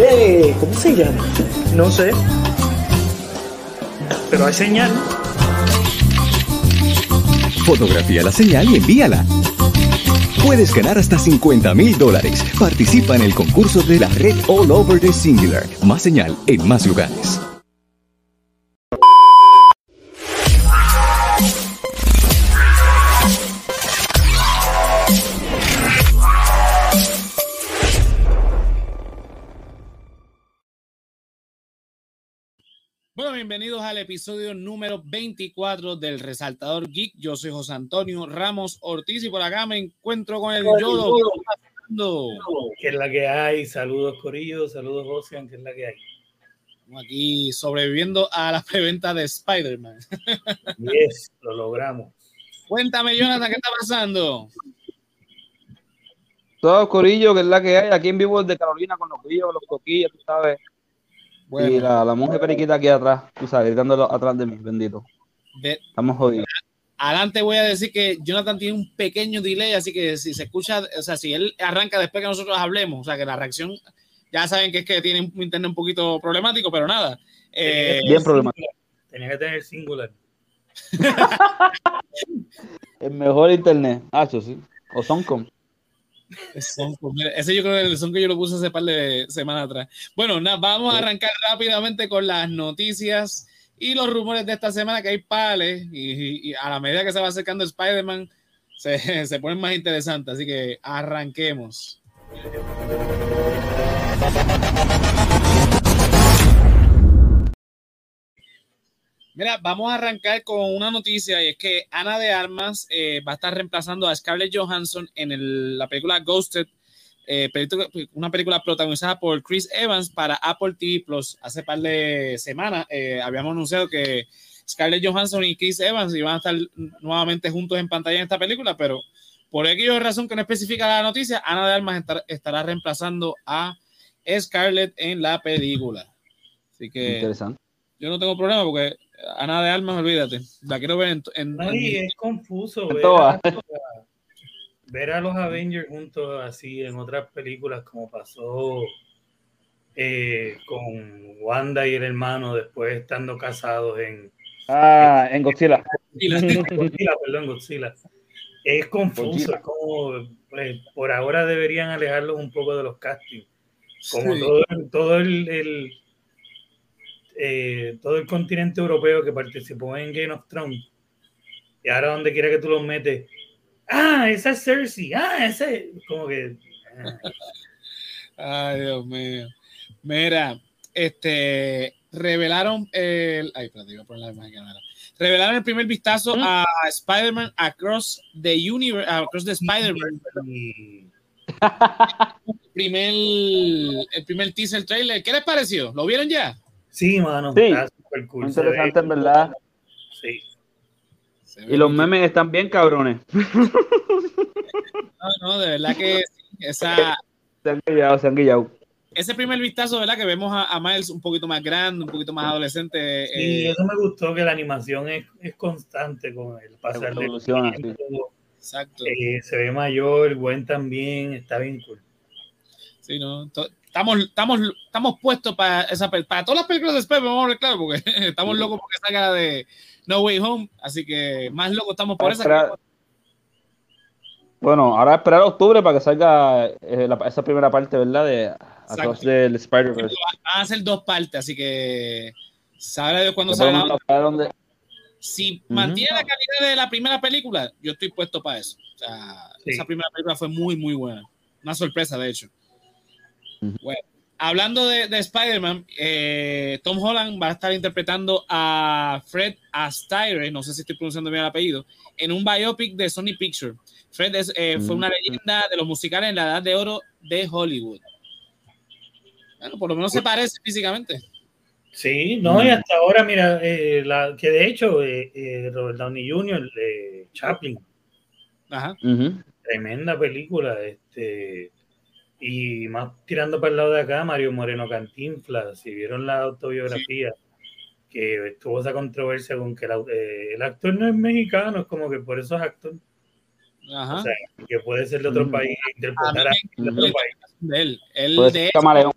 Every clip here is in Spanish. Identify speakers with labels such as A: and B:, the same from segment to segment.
A: Eh, ¿Cómo se llama? No sé. Pero hay señal.
B: Fotografía la señal y envíala. Puedes ganar hasta 50 mil dólares. Participa en el concurso de la red All Over the Singular. Más señal en más lugares.
C: Bienvenidos al episodio número 24 del Resaltador Geek. Yo soy José Antonio Ramos Ortiz y por acá me encuentro con el Yodo.
A: ¿Qué es la que hay? Saludos, Corillo. Saludos, José. ¿Qué es la que hay?
C: Estamos aquí sobreviviendo a la preventa de Spider-Man.
A: Yes, lo logramos.
C: Cuéntame, Jonathan, ¿qué está pasando?
D: Todo Corillo, que es la que hay aquí en vivo de Carolina con los brillos, los coquillos, tú sabes.
C: Bueno,
D: Y la, la monja periquita aquí atrás, tú sabes, gritándolo atrás de mí, bendito.
C: de-
D: Estamos jodidos.
C: adelante voy a decir que Jonathan tiene un pequeño delay, así que si se escucha, o sea, si él arranca después que nosotros hablemos, o sea, que la reacción, ya saben que es que tiene un internet un poquito problemático, pero nada. Eh,
D: Bien problemático.
A: Tenía que tener singular.
D: El mejor internet. Hacho, sí. O Soncom.
C: Mira, ese yo creo que el son que yo lo puse hace par de semanas atrás. Bueno, nada, vamos a arrancar rápidamente con las noticias y los rumores de esta semana que hay pales y, y- y a la medida que se va acercando Spider-Man se, se ponen más interesantes, así que arranquemos. Mira, vamos a arrancar con una noticia y es que Ana de Armas eh, va a estar reemplazando a Scarlett Johansson en el- la película Ghosted, eh, una película protagonizada por Chris Evans para Apple TV Plus. Hace par de semanas eh, habíamos anunciado que Scarlett Johansson y Chris Evans iban a estar nuevamente juntos en pantalla en esta película, pero por aquella razón que no especifica la noticia, Ana de Armas estar- estará reemplazando a Scarlett en la película. Así que
D: Interesante.
C: yo no tengo problema porque Ana de Armas, olvídate. La quiero ver en. en-
A: No,
C: en-
A: y es confuso ver a,
D: va.
A: ver a los Avengers juntos así en otras películas como pasó eh, con Wanda y el hermano después estando casados en
D: Ah, en Godzilla.
C: y la-
A: Godzilla, perdón, Godzilla. Es confuso,
D: Godzilla.
A: es como pues, por ahora deberían alejarlos un poco de los castings. Como
C: Sí.
A: todo, todo el, el, eh, todo el continente europeo que participó en Game of Thrones. Y ahora donde quiera que tú los metes, ah, esa es Cersei, ah, ese, como que ah,
C: Ay, Dios mío. Mira, este. Revelaron el. Ay, espérate, iba a poner la imagen que no era. Revelaron el primer vistazo a Spider-Man Across the Universe, Across the Spider-Man.
A: y-
C: Primer, el primer teaser trailer. ¿Qué les pareció? ¿Lo vieron ya?
A: Sí, mano,
D: Sí.
A: está súper cool.
D: Muy interesante, en verdad.
A: Sí.
D: Y los memes están bien cabrones.
C: No, no, de verdad que sí, esa,
D: Se han guillado, se han guillado.
C: ese primer vistazo, ¿verdad? Que vemos a, a Miles un poquito más grande, un poquito más adolescente.
A: Y
C: eh,
A: eso me gustó que la animación es, es constante con el pasar del
D: sí.
A: tiempo.
C: exacto.
A: Eh, se ve mayor, buen también, está bien cool.
C: Sí, ¿no? To- Estamos, estamos, estamos puestos para esa para todas las películas de Spider-Man, vamos a ver claro, porque estamos locos porque salga la de No Way Home, así que más locos estamos por esa.
D: Bueno, ahora esperar a octubre para que salga eh, la- esa primera parte, ¿verdad? De Across del Spider-Verse.
C: Van a ser dos partes, así que sabrá Dios cuándo salga.
D: dónde-
C: Si mantiene la calidad de la primera película, yo estoy puesto para eso. O sea,
A: Sí.
C: esa primera película fue muy, muy buena. Una sorpresa, de hecho. Bueno, hablando de, de Spider-Man, eh, Tom Holland va a estar interpretando a Fred Astaire, no sé si estoy pronunciando bien el apellido, en un biopic de Sony Pictures. Fred es, eh, fue
D: Mm.
C: una leyenda de los musicales en la edad de oro de Hollywood. Bueno, por lo menos se parece físicamente.
A: Sí, no,
D: Mm.
A: y hasta ahora, mira, eh, la, que de hecho, eh, eh, Robert Downey Jr., eh, Chaplin,
C: Ajá.
A: Tremenda película, este, y más tirando para el lado de acá, Mario Moreno Cantinflas, si vieron la autobiografía, que estuvo esa controversia con que el, eh, el actor no es mexicano, es como que por eso es actor. Ajá. O sea, que puede ser de otro mm. país, interpretar a, de otro país.
C: Él, él, de hecho,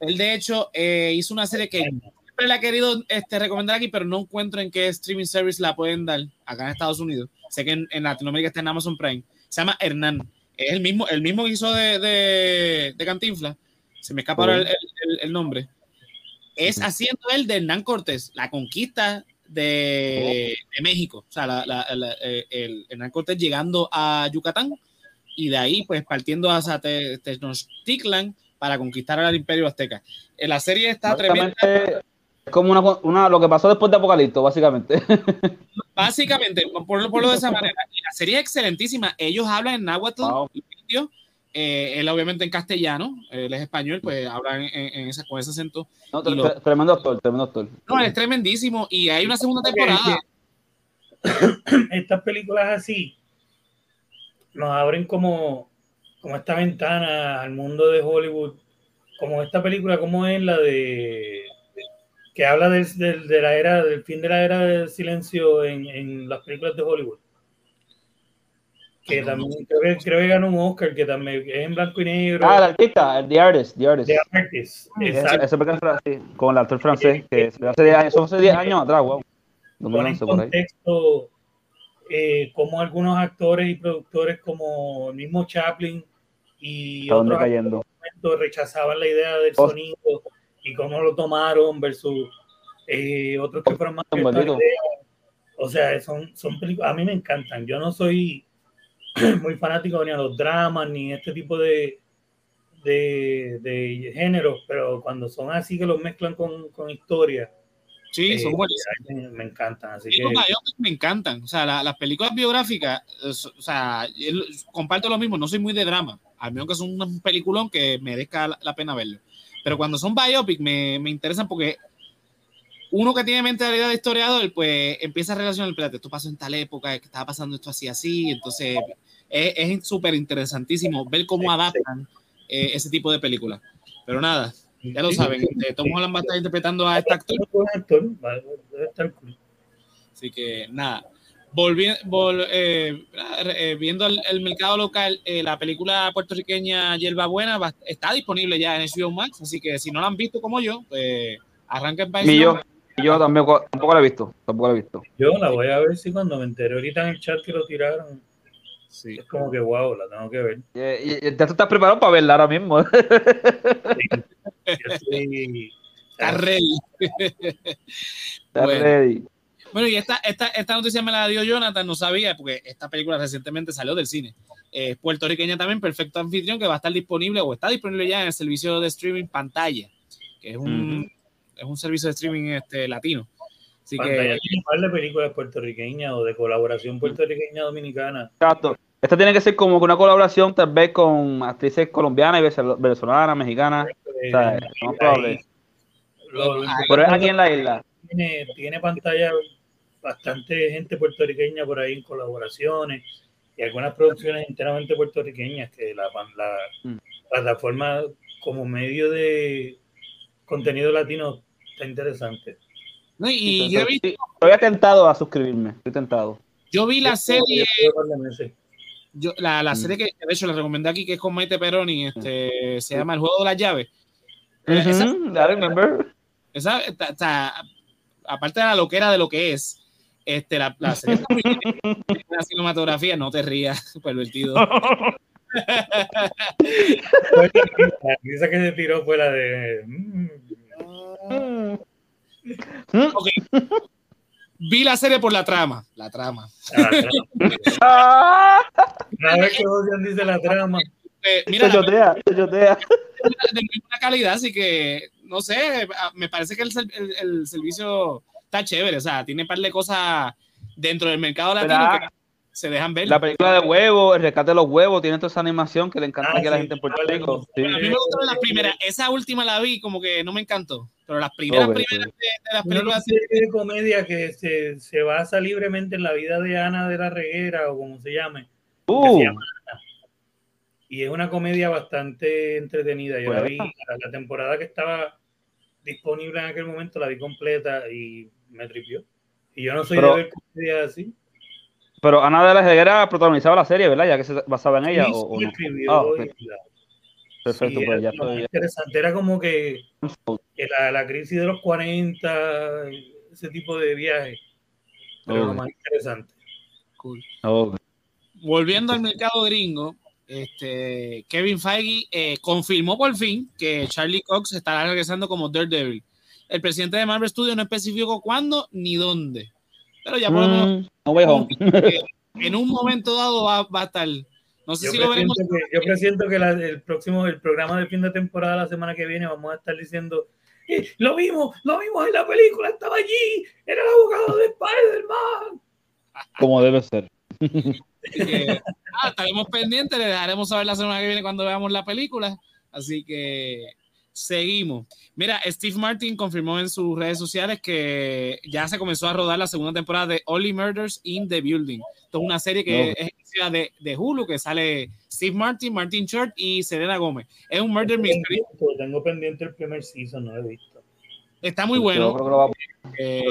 C: él de hecho eh, hizo una serie que siempre le ha querido este, recomendar aquí, pero no encuentro en qué streaming service la pueden dar acá en Estados Unidos. Sé que en, en Latinoamérica está en Amazon Prime. Se llama Hernán. Es el mismo, el mismo que hizo de, de, de Cantinfla. Se me escapa ahora el, el, el, nombre. Es haciendo él de Hernán Cortés, la conquista de, de México. O sea, la, la, eh, el Hernán Cortés llegando a Yucatán y de ahí, pues partiendo hacia Tenochtitlan para conquistar al imperio azteca. En la serie está tremenda.
D: Es como una, una, lo que pasó después de Apocalipto, básicamente.
C: Básicamente, por, por lo de esa manera. la serie es excelentísima. Ellos hablan en náhuatl, eh, él obviamente en castellano, él es español, pues habla en, en esa, con ese acento.
D: No, tremendo actor, tremendo actor.
C: No, es tremendísimo. Y hay una segunda temporada.
A: Estas películas así nos abren como, como esta ventana al mundo de Hollywood, como esta película, como es la de que habla del, de la era, del fin de la era del silencio en, en las películas de Hollywood. Que también creo que, creo que ganó un Oscar, que también es en blanco y negro.
D: Ah, el artista, The Artist, The Artist.
A: The Artist,
D: exacto. con el actor francés, que hace 10 años, hace 10 años atrás, wow.
A: No en contexto eh, como algunos actores y productores como el mismo Chaplin y otros
D: cayendo?
A: rechazaban la idea del sonido y cómo lo tomaron versus eh, otros que fueron más o sea son, son películas a mí me encantan yo no soy muy fanático ni a los dramas ni este tipo de de, de géneros pero cuando son así que los mezclan con, con historia
C: Sí, son buenas.
A: Me, encantan. Así
C: que... me encantan. O sea, las películas biográficas, o sea, comparto lo mismo, no soy muy de drama, al menos que son un peliculón que merezca la, pena verlo. Pero cuando son biopic me, me interesan porque uno que tiene mentalidad de historiador, pues empieza a relacionar, espérate, esto pasó en tal época, que estaba pasando esto así, así, entonces es súper interesantísimo ver cómo adaptan eh, ese tipo de películas. Pero nada, ya lo saben, este, Tom Holland va a estar interpretando a este actor. Así que nada. Volviendo, eh, eh, viendo el, mercado local, eh, la película puertorriqueña Hierba Buena está disponible ya en HBO Max, así que si no la han visto como yo, pues arranquen para
D: Y yo, yo tampoco, tampoco la he visto, tampoco la he visto.
A: Yo la voy a ver si cuando me enteré ahorita en el chat que lo tiraron. Sí. Es como que wow, la tengo que ver.
D: ya tú estás preparado para verla ahora mismo.
C: Está ready.
D: Está bueno. ready.
C: Bueno, y esta, esta, esta noticia me la dio Jonathan, no sabía, porque esta película recientemente salió del cine. Eh, puertorriqueña también, Perfecto Anfitrión, que va a estar disponible o está disponible ya en el servicio de streaming Pantalla, que es un, es un servicio de streaming este, latino. Así
A: Pantalla que, tiene un par de películas puertorriqueñas o de colaboración puertorriqueña dominicana.
D: Exacto. Esta tiene que ser como una colaboración tal vez con actrices colombianas y venezolanas, mexicanas. o sea, no probable. Pero es aquí en la isla.
A: Tiene, tiene pantalla bastante gente puertorriqueña por ahí en colaboraciones y algunas producciones enteramente puertorriqueñas que la, la mm. plataforma como medio de contenido latino está interesante.
C: No, y yo he visto...
D: Estoy tentado a suscribirme, estoy tentado.
C: Yo vi la serie yo, la, la mm. serie que de hecho le recomendé aquí, que es con Maite Peroni, este, se llama El juego de las llaves.
D: Uh -huh, remember.
C: Esa, aparte de la loquera de lo que es, este, la, la serie la cinematografía, no te rías, pervertido.
A: Esa que se tiró fue la de. Mm.
C: Okay vi la serie por la trama. La trama.
A: Ah, Cada vez que Ocean dice la trama.
C: Eh, mira,
D: se yotea, se yotea.
C: De buena calidad, así que no sé, me parece que el, el, el, servicio está chévere, o sea, tiene un par de cosas dentro del mercado latino que se dejan ver.
D: La película de huevos, el rescate de los huevos, tiene toda esa animación que le encanta ah, aquí a la gente en Puerto Rico.
C: Sí. A mí me gustaron las primeras, esa última la vi como que no me encantó. Pero las primeras, okay, primeras de, de, las películas.
A: Una serie de comedia que se, se, basa libremente en la vida de Ana de la Reguera o como se llame.
D: Uh.
A: Se llama y es una comedia bastante entretenida. Yo bueno. la vi, la, la, temporada que estaba disponible en aquel momento la vi completa y me tripió. Y yo no soy pero, de ver comedia así.
D: Pero Ana de la Reguera protagonizaba la serie, ¿verdad? Ya que se basaba en ella. o, no?
A: ah, Perfecto, pues ya estoy. Interesante, era como que, la, la, crisis de los 40, ese tipo de viaje. Pero lo más interesante.
C: Cool. Volviendo al mercado gringo, este, Kevin Feige eh, confirmó por fin que Charlie Cox estará regresando como Daredevil. El presidente de Marvel Studios no especificó cuándo ni dónde. Pero ya por lo menos. Mm, en un momento dado va, a estar. No sé
A: yo
C: si lo veremos.
A: Que, yo presiento que el próximo, el programa de fin de temporada, la semana que viene, vamos a estar diciendo. Eh, lo vimos, lo vimos en la película, estaba allí, era el abogado de Spider-Man.
D: Como debe ser.
C: ah, estaremos pendientes, le dejaremos saber la semana que viene cuando veamos la película. Así que seguimos. Mira, Steve Martin confirmó en sus redes sociales que ya se comenzó a rodar la segunda temporada de Only Murders in the Building. Esto es una serie que es de, de Hulu, que sale Steve Martin, Martin Short y Selena Gómez. Es un murder mystery.
A: Tengo pendiente el primer season, no lo he visto.
C: Está muy bueno. es,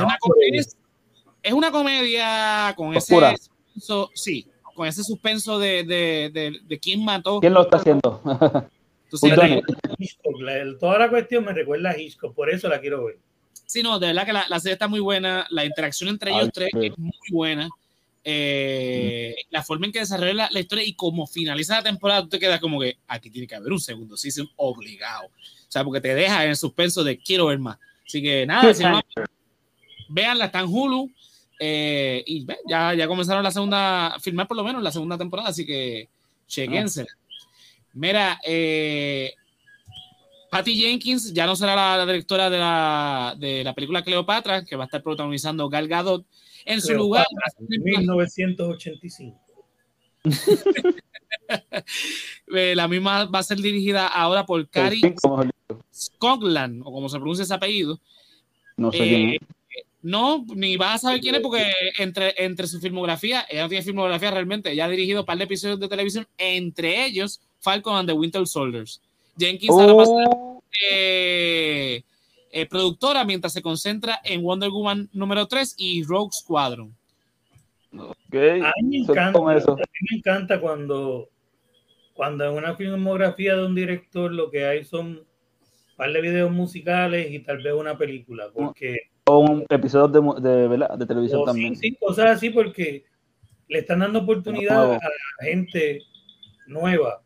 C: una comedia, es una comedia con ese suspenso, sí, con ese suspenso de, de, de, de quién mató.
D: ¿Quién lo está haciendo?
A: toda la cuestión me recuerda a Hitchcock, por eso la quiero ver.
C: Sí, no, de verdad que la, la serie está muy buena, la interacción entre ellos tres es muy buena. Eh, mm. La forma en que desarrolla la, la, historia y como finaliza la temporada, tú te quedas como que aquí tiene que haber un segundo season obligado. O sea, porque te deja en el suspenso de quiero ver más. Así que nada, si no, veanla, está en Hulu. Eh, y ya, ya comenzaron la segunda, filmar por lo menos la segunda temporada, así que chequense. Mira, eh, Patty Jenkins ya no será la, directora de la, de la, película Cleopatra, que va a estar protagonizando Gal Gadot. En su lugar.
A: 1985.
C: Eh, la misma va a ser dirigida ahora por Cari Scotland, o como se pronuncia ese apellido.
D: No sé quién es.
C: No, ni vas a saber quién es porque entre, entre su filmografía, ella no tiene filmografía realmente, ella ha dirigido un par de episodios de televisión, entre ellos Falcon and the Winter Soldiers. Jenkins oh. eh, eh, productora mientras se concentra en Wonder Woman número 3 y Rogue Squadron.
A: Okay. A, mí me encanta, a mí me encanta cuando, cuando en una filmografía de un director lo que hay son un par de videos musicales y tal vez una película, porque
D: un episodio de, de, de televisión también.
A: Sí, cosas así porque le están dando oportunidad a gente nueva.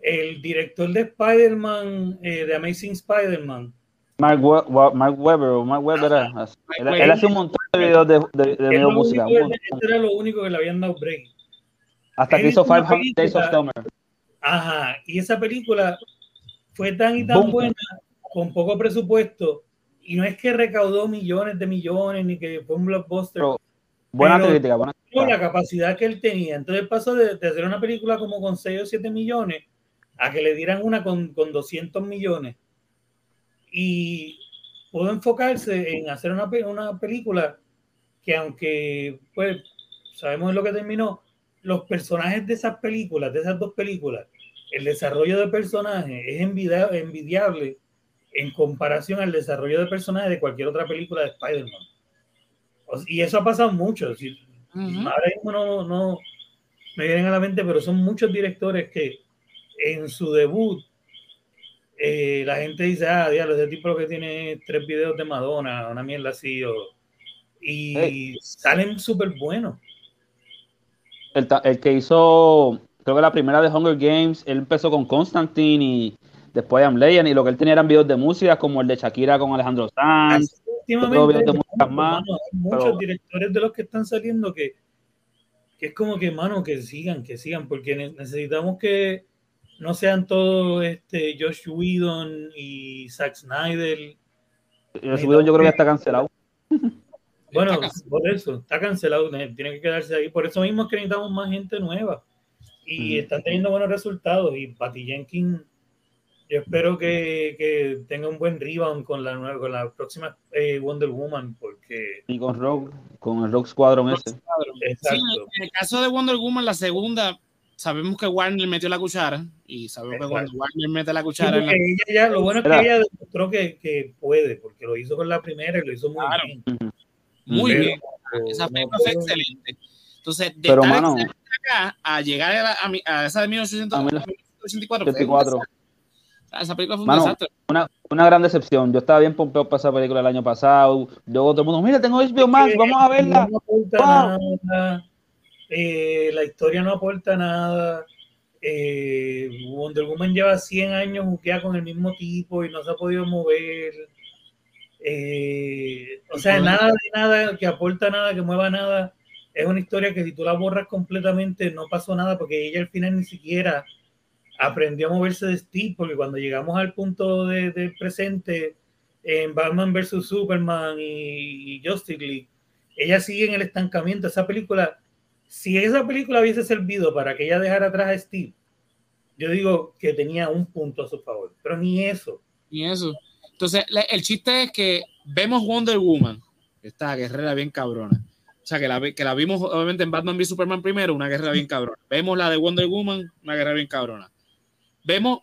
A: El director de Spider-Man, eh, de Amazing Spider-Man.
D: Mark, Mark Webber, o Mark Webber, él, hace un montón de videos de, de, de música.
A: Este era lo único que le habían dado break.
D: Hasta que hizo 500 Days of Summer.
A: Ajá, y esa película fue tan y tan buena, con poco presupuesto, y no es que recaudó millones de millones ni que fue un blockbuster.
D: buena crítica, buena
A: La capacidad que él tenía. Entonces pasó de, hacer una película como con 6 o 7 millones a que le dieran una con, con 200 millones. Y pudo enfocarse en hacer una, una película que aunque pues sabemos lo que terminó, los personajes de esas películas, de esas dos películas, el desarrollo de personajes es envidiable en comparación al desarrollo de personajes de cualquier otra película de Spider-Man. Y eso ha pasado mucho. Ahora mismo no, no, me vienen a la mente, pero son muchos directores que en su debut eh, la gente dice, ah, diablo, ese tipo que tiene tres videos de Madonna, una mierda así, y salen súper buenos.
D: El, el, que hizo, creo que la primera de Hunger Games, él empezó con Constantine y Después de Legend y lo que él tenía eran videos de música como el de Shakira con Alejandro Sanz.
A: Últimamente, más, muchos directores de los que están saliendo que, que es como que, mano, que sigan, que sigan, porque necesitamos que no sean todos este, Josh Whedon y Zack Snyder.
D: Josh Whedon yo creo que ya está cancelado.
A: Bueno, por eso, está cancelado, tiene que quedarse ahí. Por eso mismo es que necesitamos más gente nueva. Y están teniendo buenos resultados. Y Patty Jenkins yo espero que, que, tenga un buen rebound con la nueva, con la próxima eh, Wonder Woman, porque.
D: Y con Rogue, con el Rogue Squadron ese.
C: Exacto. en el caso de Wonder Woman, la segunda, sabemos que Warner metió la cuchara. Y sabemos que cuando Warner mete la cuchara.
A: ella ya, lo bueno es que ella demostró que, que, puede, porque lo hizo con la primera y lo hizo muy bien.
C: Muy bien. esa película fue excelente. Entonces, de pero, mano, acá a llegar a, a, a esa de 1984, esa película fue un desastre.
D: Una, una, gran decepción. Yo estaba bien pompeado para esa película el año pasado. Luego todo el mundo, mira, tengo HBO Max, vamos a verla.
A: No aporta nada. Eh, la historia no aporta nada. Eh, Wonder Woman lleva 100 años buqueada con el mismo tipo y no se ha podido mover. Eh, o sea, nada de nada que aporta nada, que mueva nada. Es una historia que si tú la borras completamente no pasó nada porque ella al final ni siquiera aprendió a moverse de Steve, porque cuando llegamos al punto del de presente en Batman vs. Superman y, Justice League, ella sigue en el estancamiento. Esa película, si esa película hubiese servido para que ella dejara atrás a Steve, yo digo que tenía un punto a su favor, pero ni eso.
C: Ni eso. Entonces, el chiste es que vemos Wonder Woman, esta guerrera bien cabrona. O sea, que la, que la vimos obviamente en Batman v Superman primero, una guerrera bien cabrona. Vemos la de Wonder Woman, una guerrera bien cabrona. Vemos,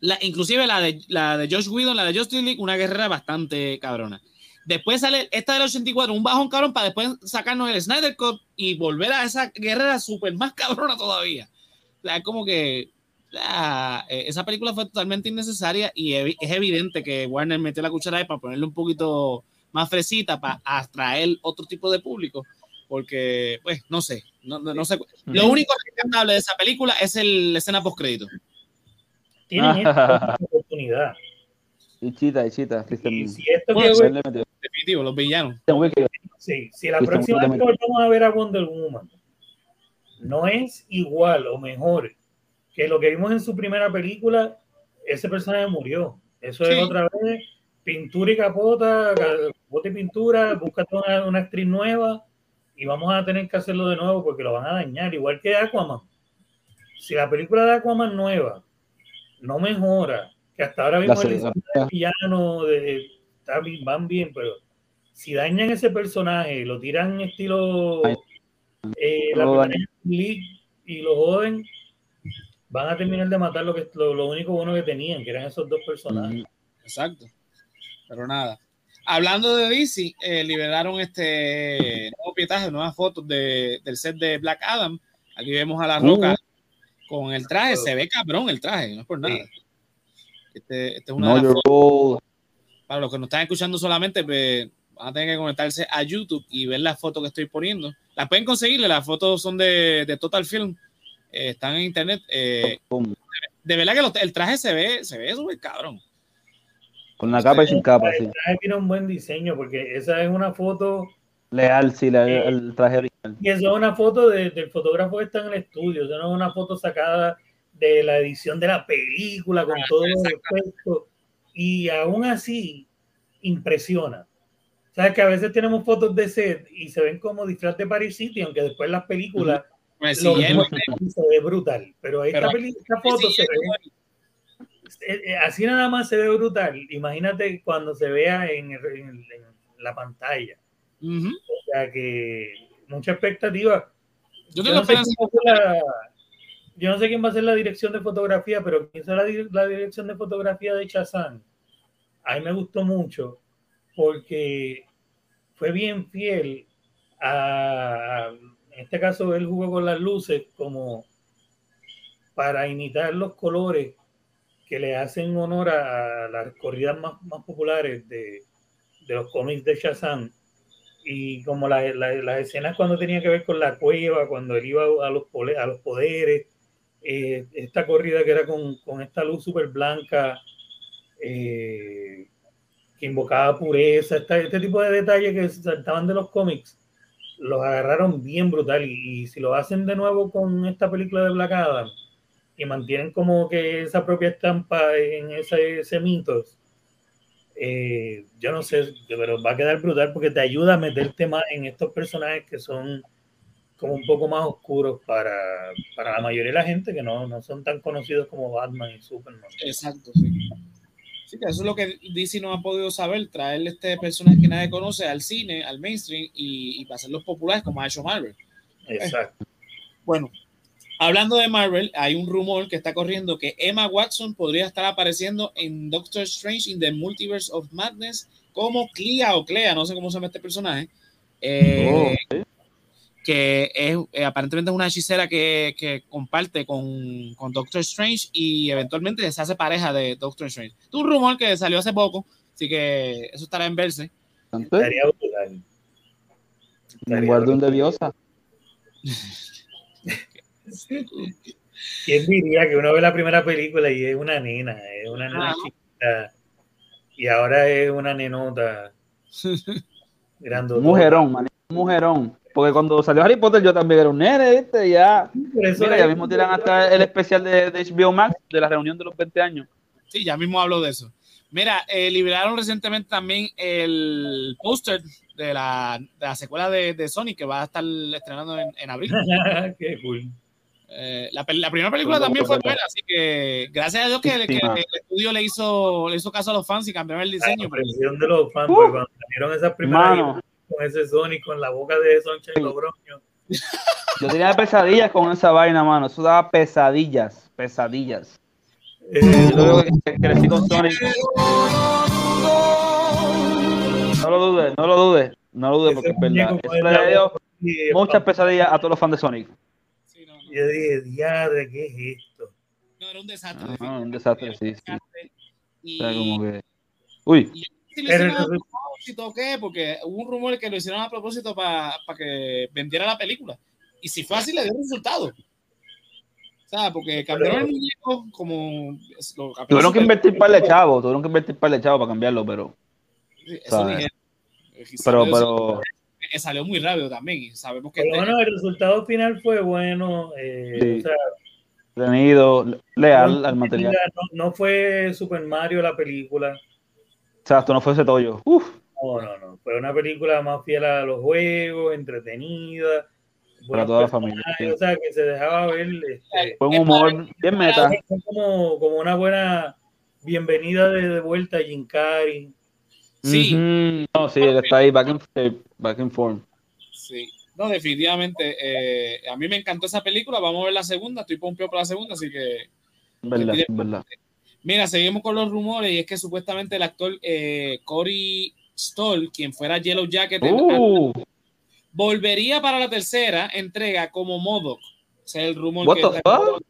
C: la, inclusive la de, la de Josh Whedon, la de Justice League, una guerrera bastante cabrona. Después sale esta del 84, un bajón cabrón, para después sacarnos el Snyder Cut y volver a esa guerrera súper más cabrona todavía. O sea, es como que eh, esa película fue totalmente innecesaria y es evidente que Warner metió la cuchara ahí para ponerle un poquito más fresita para atraer otro tipo de público porque pues no sé no, no, sé lo único rescatable de esa película es el, la escena post crédito
A: tienen esta oportunidad.
D: Y chita, y chita.
A: Y si esto bueno,
C: que definitivo, los villanos.
A: Sí, si la próxima vez que vamos a ver a Wonder Woman no es igual o mejor que lo que vimos en su primera película, ese personaje murió. Eso es otra vez pintura y capota, capota y pintura, búscate una, una actriz nueva y vamos a tener que hacerlo de nuevo porque lo van a dañar, igual que Aquaman. Si la película de Aquaman nueva no mejora, que hasta ahora mismo el villano de, van bien, pero si dañan ese personaje, lo tiran estilo eh, la y lo joden, van a terminar de matar lo que lo, único bueno que tenían, que eran esos dos personajes.
C: Exacto. Pero nada. Hablando de DC, eh, liberaron este nuevo pietaje, nuevas fotos de, del set de Black Adam. Aquí vemos a la roca con el traje, se ve cabrón el traje, no es por nada. Este, este es una Para los que nos están escuchando solamente, pues, van a tener que conectarse a YouTube y ver las fotos que estoy poniendo. Las pueden conseguir, las fotos son de, de Total Film, eh, están en internet. Eh, de verdad que el traje se ve, se ve súper cabrón.
D: Con la capa y sin capa,
A: el traje tiene un buen diseño porque esa es una foto
D: Leal, sí, el traje original.
A: Y eso es una foto del fotógrafo que está en el estudio, eso no es una foto sacada de la edición de la película con todo el efectos. Y aún así, impresiona. Sabes que a veces tenemos fotos de set y se ven como disfraz de Paris City, aunque después las películas
C: pues se
A: ve brutal. Pero esta, esta foto se ve eh, eh, así nada más se ve brutal. Imagínate cuando se vea en, en la pantalla. O sea que mucha expectativa. Yo, no sé yo, no sé quién va a ser la dirección de fotografía, pero quién será la, dirección de fotografía de Chazán. A mí me gustó mucho porque fue bien fiel a, en este caso él jugó con las luces como para imitar los colores que le hacen honor a las corridas más, más populares de, de los cómics de Shazam y como las escenas cuando tenía que ver con la cueva, cuando él iba a los, a los poderes, eh, esta corrida que era con, con esta luz súper blanca, eh, que invocaba pureza, este tipo de detalles que saltaban de los cómics, los agarraron bien brutal. Y, si lo hacen de nuevo con esta película de Black y mantienen como que esa propia estampa en ese, ese eh, yo no sé, pero va a quedar brutal porque te ayuda a meterte más en estos personajes que son como un poco más oscuros para, para la mayoría de la gente que no, no son tan conocidos como Batman y Superman.
C: Exacto, sí. Sí, eso es lo que DC no ha podido saber, traerle este personaje que nadie conoce al cine, al mainstream y, y para hacerlos populares como ha hecho Marvel.
A: Exacto.
C: bueno, Hablando de Marvel, hay un rumor que está corriendo que Emma Watson podría estar apareciendo en Doctor Strange in the Multiverse of Madness como Clea o Clea, no sé cómo se llama este personaje. Eh, oh, que es eh, aparentemente es una hechicera que, que comparte con, con, Doctor Strange y eventualmente se hace pareja de Doctor Strange. Es un rumor que salió hace poco, así que eso estará en verse.
D: Estaría Me guardo un de diosa.
A: ¿Quién diría que uno ve la primera película y es una nena, es una nena chiquita y ahora es una nenota
D: grandota? Mujerón, man, mujerón. Porque cuando salió Harry Potter yo también era un nene, ¿viste? Ya, mira, ya mismo tiran hasta el especial de, HBO Max de la reunión de los 20 años.
C: Sí, ya mismo hablo de eso. Mira, eh, liberaron recientemente también el póster de la, de la, secuela de, de, Sonic que va a estar estrenando en, en abril.
A: Qué cool.
C: Eh, la, la, primera película también fue buena, así que gracias a Dios que, que, el estudio le hizo, le hizo caso a los fans y cambiaron el diseño.
A: La de los fans, uh, cuando salieron esas primeras con ese Sonic con la boca de Sunshine Logroño.
D: Yo tenía pesadillas con esa vaina, mano. Eso daba pesadillas, pesadillas. Eh, Yo que crecí con Sonic. No lo dudes, no lo dudes, no lo dudes porque es verdad. Eso le dio muchas pesadillas a todos los fans de Sonic.
A: Sí. Yo dije, diadre, ¿qué es esto?
C: No, era un desastre.
D: Ah, un desastre, sí, sí. Y... O sea, como que... Uy.
C: Y si lo hicieron a propósito qué, porque hubo un rumor que lo hicieron a propósito para pa que vendiera la película. Y si fue así, le dio resultado. O sea, porque cambiaron el muñeco como.
D: Tuvieron que invertir para el chavo, tuvieron que invertir para el chavo para cambiarlo, pero.
C: Eso dijeron.
D: Pero, pero.
C: Salió muy rápido también. Y sabemos que.
A: Pero este bueno, el resultado final fue bueno. Eh, sí. o sea,
D: Tenido, leal al material.
A: No, no, fue Super Mario la película.
D: Exacto, no fue ese tollo. Uf.
A: No, no, no. Fue una película más fiel a los juegos, entretenida.
D: Para toda la familia.
A: O sea, que se dejaba ver. Este,
D: fue un humor bien meta.
A: Como, como una buena bienvenida de, de vuelta a Jim Carrey.
C: Sí.
D: No, sí, él está ahí, back in, back in form.
C: Sí. No, definitivamente. Eh, a mí me encantó esa película. Vamos a ver la segunda. Estoy pompeo para la segunda, así que.
D: Verdad, verdad.
C: Mira, seguimos con los rumores y es que supuestamente el actor eh, Cory Stoll, quien fuera Yellow Jacket,
D: uh.
C: volvería para la tercera entrega como Modoc. O sea, el rumor
D: What
C: que
D: the fuck?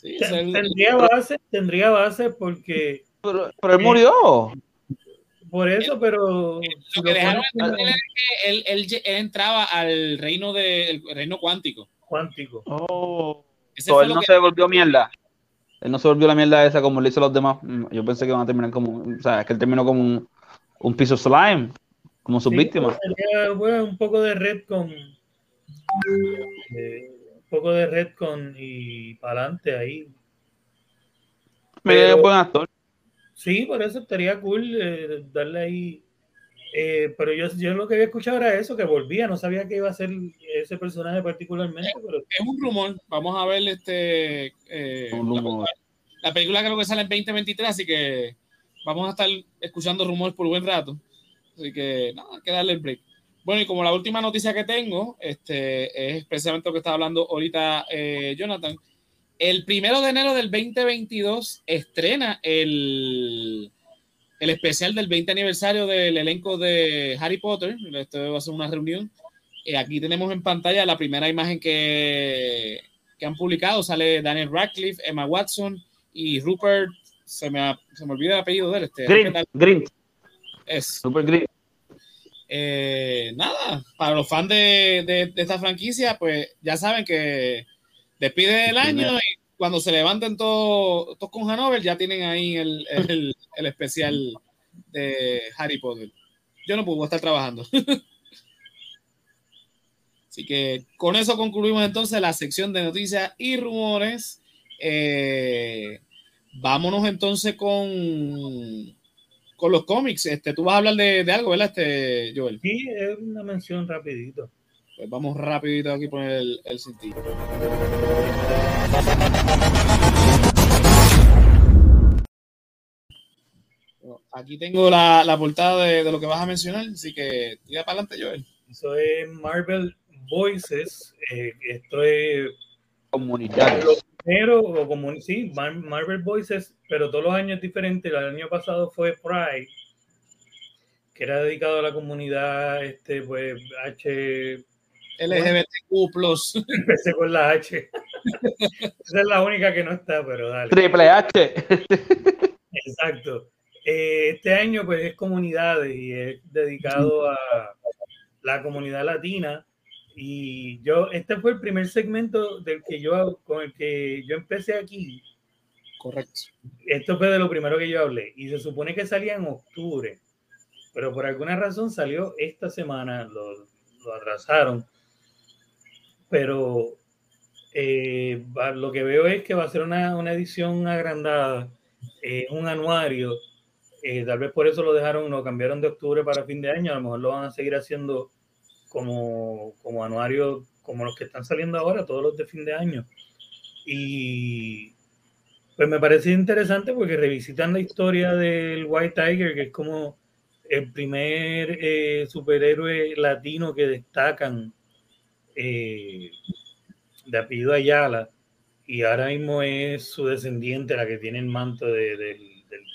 A: Sí, el... tendría base, tendría base porque.
D: Pero, pero él murió.
A: Por eso, pero.
C: Lo que dejaron entender es que él, él, él, entraba al reino de, el reino cuántico.
A: Cuántico.
D: Oh. So, él no que... se volvió mierda. Él no se volvió la mierda esa como le hizo a los demás. Yo pensé que iban a terminar como. O sea, es que él terminó como un, un piso slime, como sus
A: sí,
D: víctimas.
A: Fue un poco de red con. Eh, un poco de red con y para adelante ahí.
D: Pero, es un buen actor.
A: Sí, por eso estaría cool eh, darle ahí. Eh, pero yo, yo lo que había escuchado era eso, que volvía, no sabía que iba a ser ese personaje particularmente. Pero...
C: Es un rumor, vamos a ver este eh,
D: rumor.
C: La, la, película creo que sale en 2023, así que vamos a estar escuchando rumores por buen rato. Así que nada, hay que darle el break. Bueno, y como la última noticia que tengo, este, es precisamente lo que estaba hablando ahorita eh, Jonathan. El primero de enero del 2022 estrena el, el especial del 20 aniversario del elenco de Harry Potter. Esto va a ser una reunión. Eh, aquí tenemos en pantalla la primera imagen que, que, han publicado. Sale Daniel Radcliffe, Emma Watson y Rupert. Se me, se me olvida el apellido de él. Este,
D: Green, Green.
C: Es.
D: Rupert Green.
C: Eh, nada, para los fans de, de, de, esta franquicia, pues ya saben que despide el año y cuando se levanten todos todo con Hanover, ya tienen ahí el, el, el, especial de Harry Potter. Yo no puedo estar trabajando. Así que con eso concluimos entonces la sección de noticias y rumores. Eh, vámonos entonces con, con los cómics. Este, tú vas a hablar de, de algo, ¿verdad, este, Joel?
A: Sí, es una mención rapidito.
C: Pues vamos rapidito aquí a poner el, el cintillo. Aquí tengo la, la portada de, de, lo que vas a mencionar, así que tira para adelante, Joel.
A: Eso es Marvel Voices. Eh, esto es
D: comunitario.
A: Pero, o sí, Marvel Voices, pero todos los años diferentes. El año pasado fue Pride, que era dedicado a la comunidad, este, pues, H.
C: LGBTQ.
A: Empecé con la H. Esa es la única que no está, pero dale.
D: Triple H.
A: Exacto. Eh, este año, pues, es comunidades y es dedicado a la comunidad latina. Y yo, este fue el primer segmento del que yo, con el que yo empecé aquí.
C: Correcto.
A: Esto fue de lo primero que yo hablé. Y se supone que salía en octubre pero por alguna razón salió esta semana, lo, atrasaron. Pero eh, lo que veo es que va a ser una, edición agrandada, eh, un anuario. Eh, tal vez por eso lo dejaron, lo cambiaron de octubre para fin de año. A lo mejor lo van a seguir haciendo como, como anuario, como los que están saliendo ahora, todos los de fin de año. Y pues me parece interesante porque revisitan la historia del White Tiger, que es como el primer superhéroe latino que destacan eh, de apellido Ayala y ahora mismo es su descendiente la que tiene el manto del,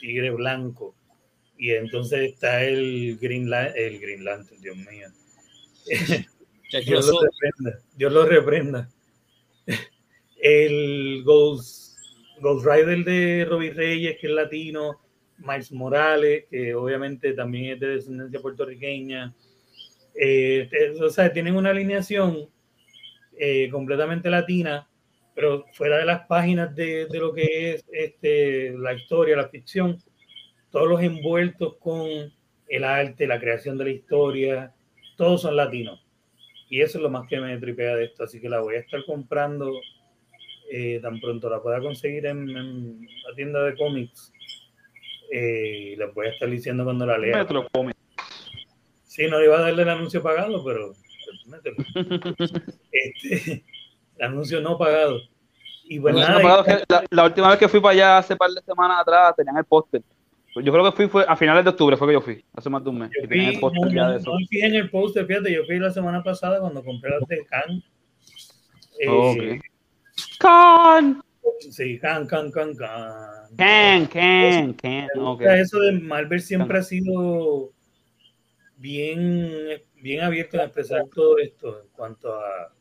A: tigre blanco y entonces está el Green, el Green Lantern, Dios mío. Dios, lo reprenda, Dios lo reprenda. El Ghost, Ghost Rider de Robbie Reyes, que es latino, Miles Morales, que obviamente también es de descendencia puertorriqueña. Eh, o sea, tienen una alineación eh, completamente latina, pero fuera de las páginas de, de, lo que es este, la historia, la ficción, todos los envueltos con el arte, la creación de la historia, todos son latinos. Y eso es lo más que me tripea de esto, así que la voy a estar comprando eh, tan pronto la pueda conseguir en, en la tienda de cómics eh, les voy a estar diciendo cuando la lea. Sí, no iba a darle el anuncio pagado, pero este, anuncio no pagado. Y pues
D: la, última vez que fui para allá hace par de semanas atrás tenían el póster. Yo creo que fui fue a finales de octubre fue que yo fui, hace más de un mes.
A: Yo fui, el póster no, no, fui en el póster, fíjate, yo fui la semana pasada cuando compré las de Can.
D: Eh, Can.
A: Sí, Can, Can, Can, Can.
D: Can, can, can.
A: Eso de Marvel siempre ha sido bien, bien abierto a expresar todo esto en cuanto a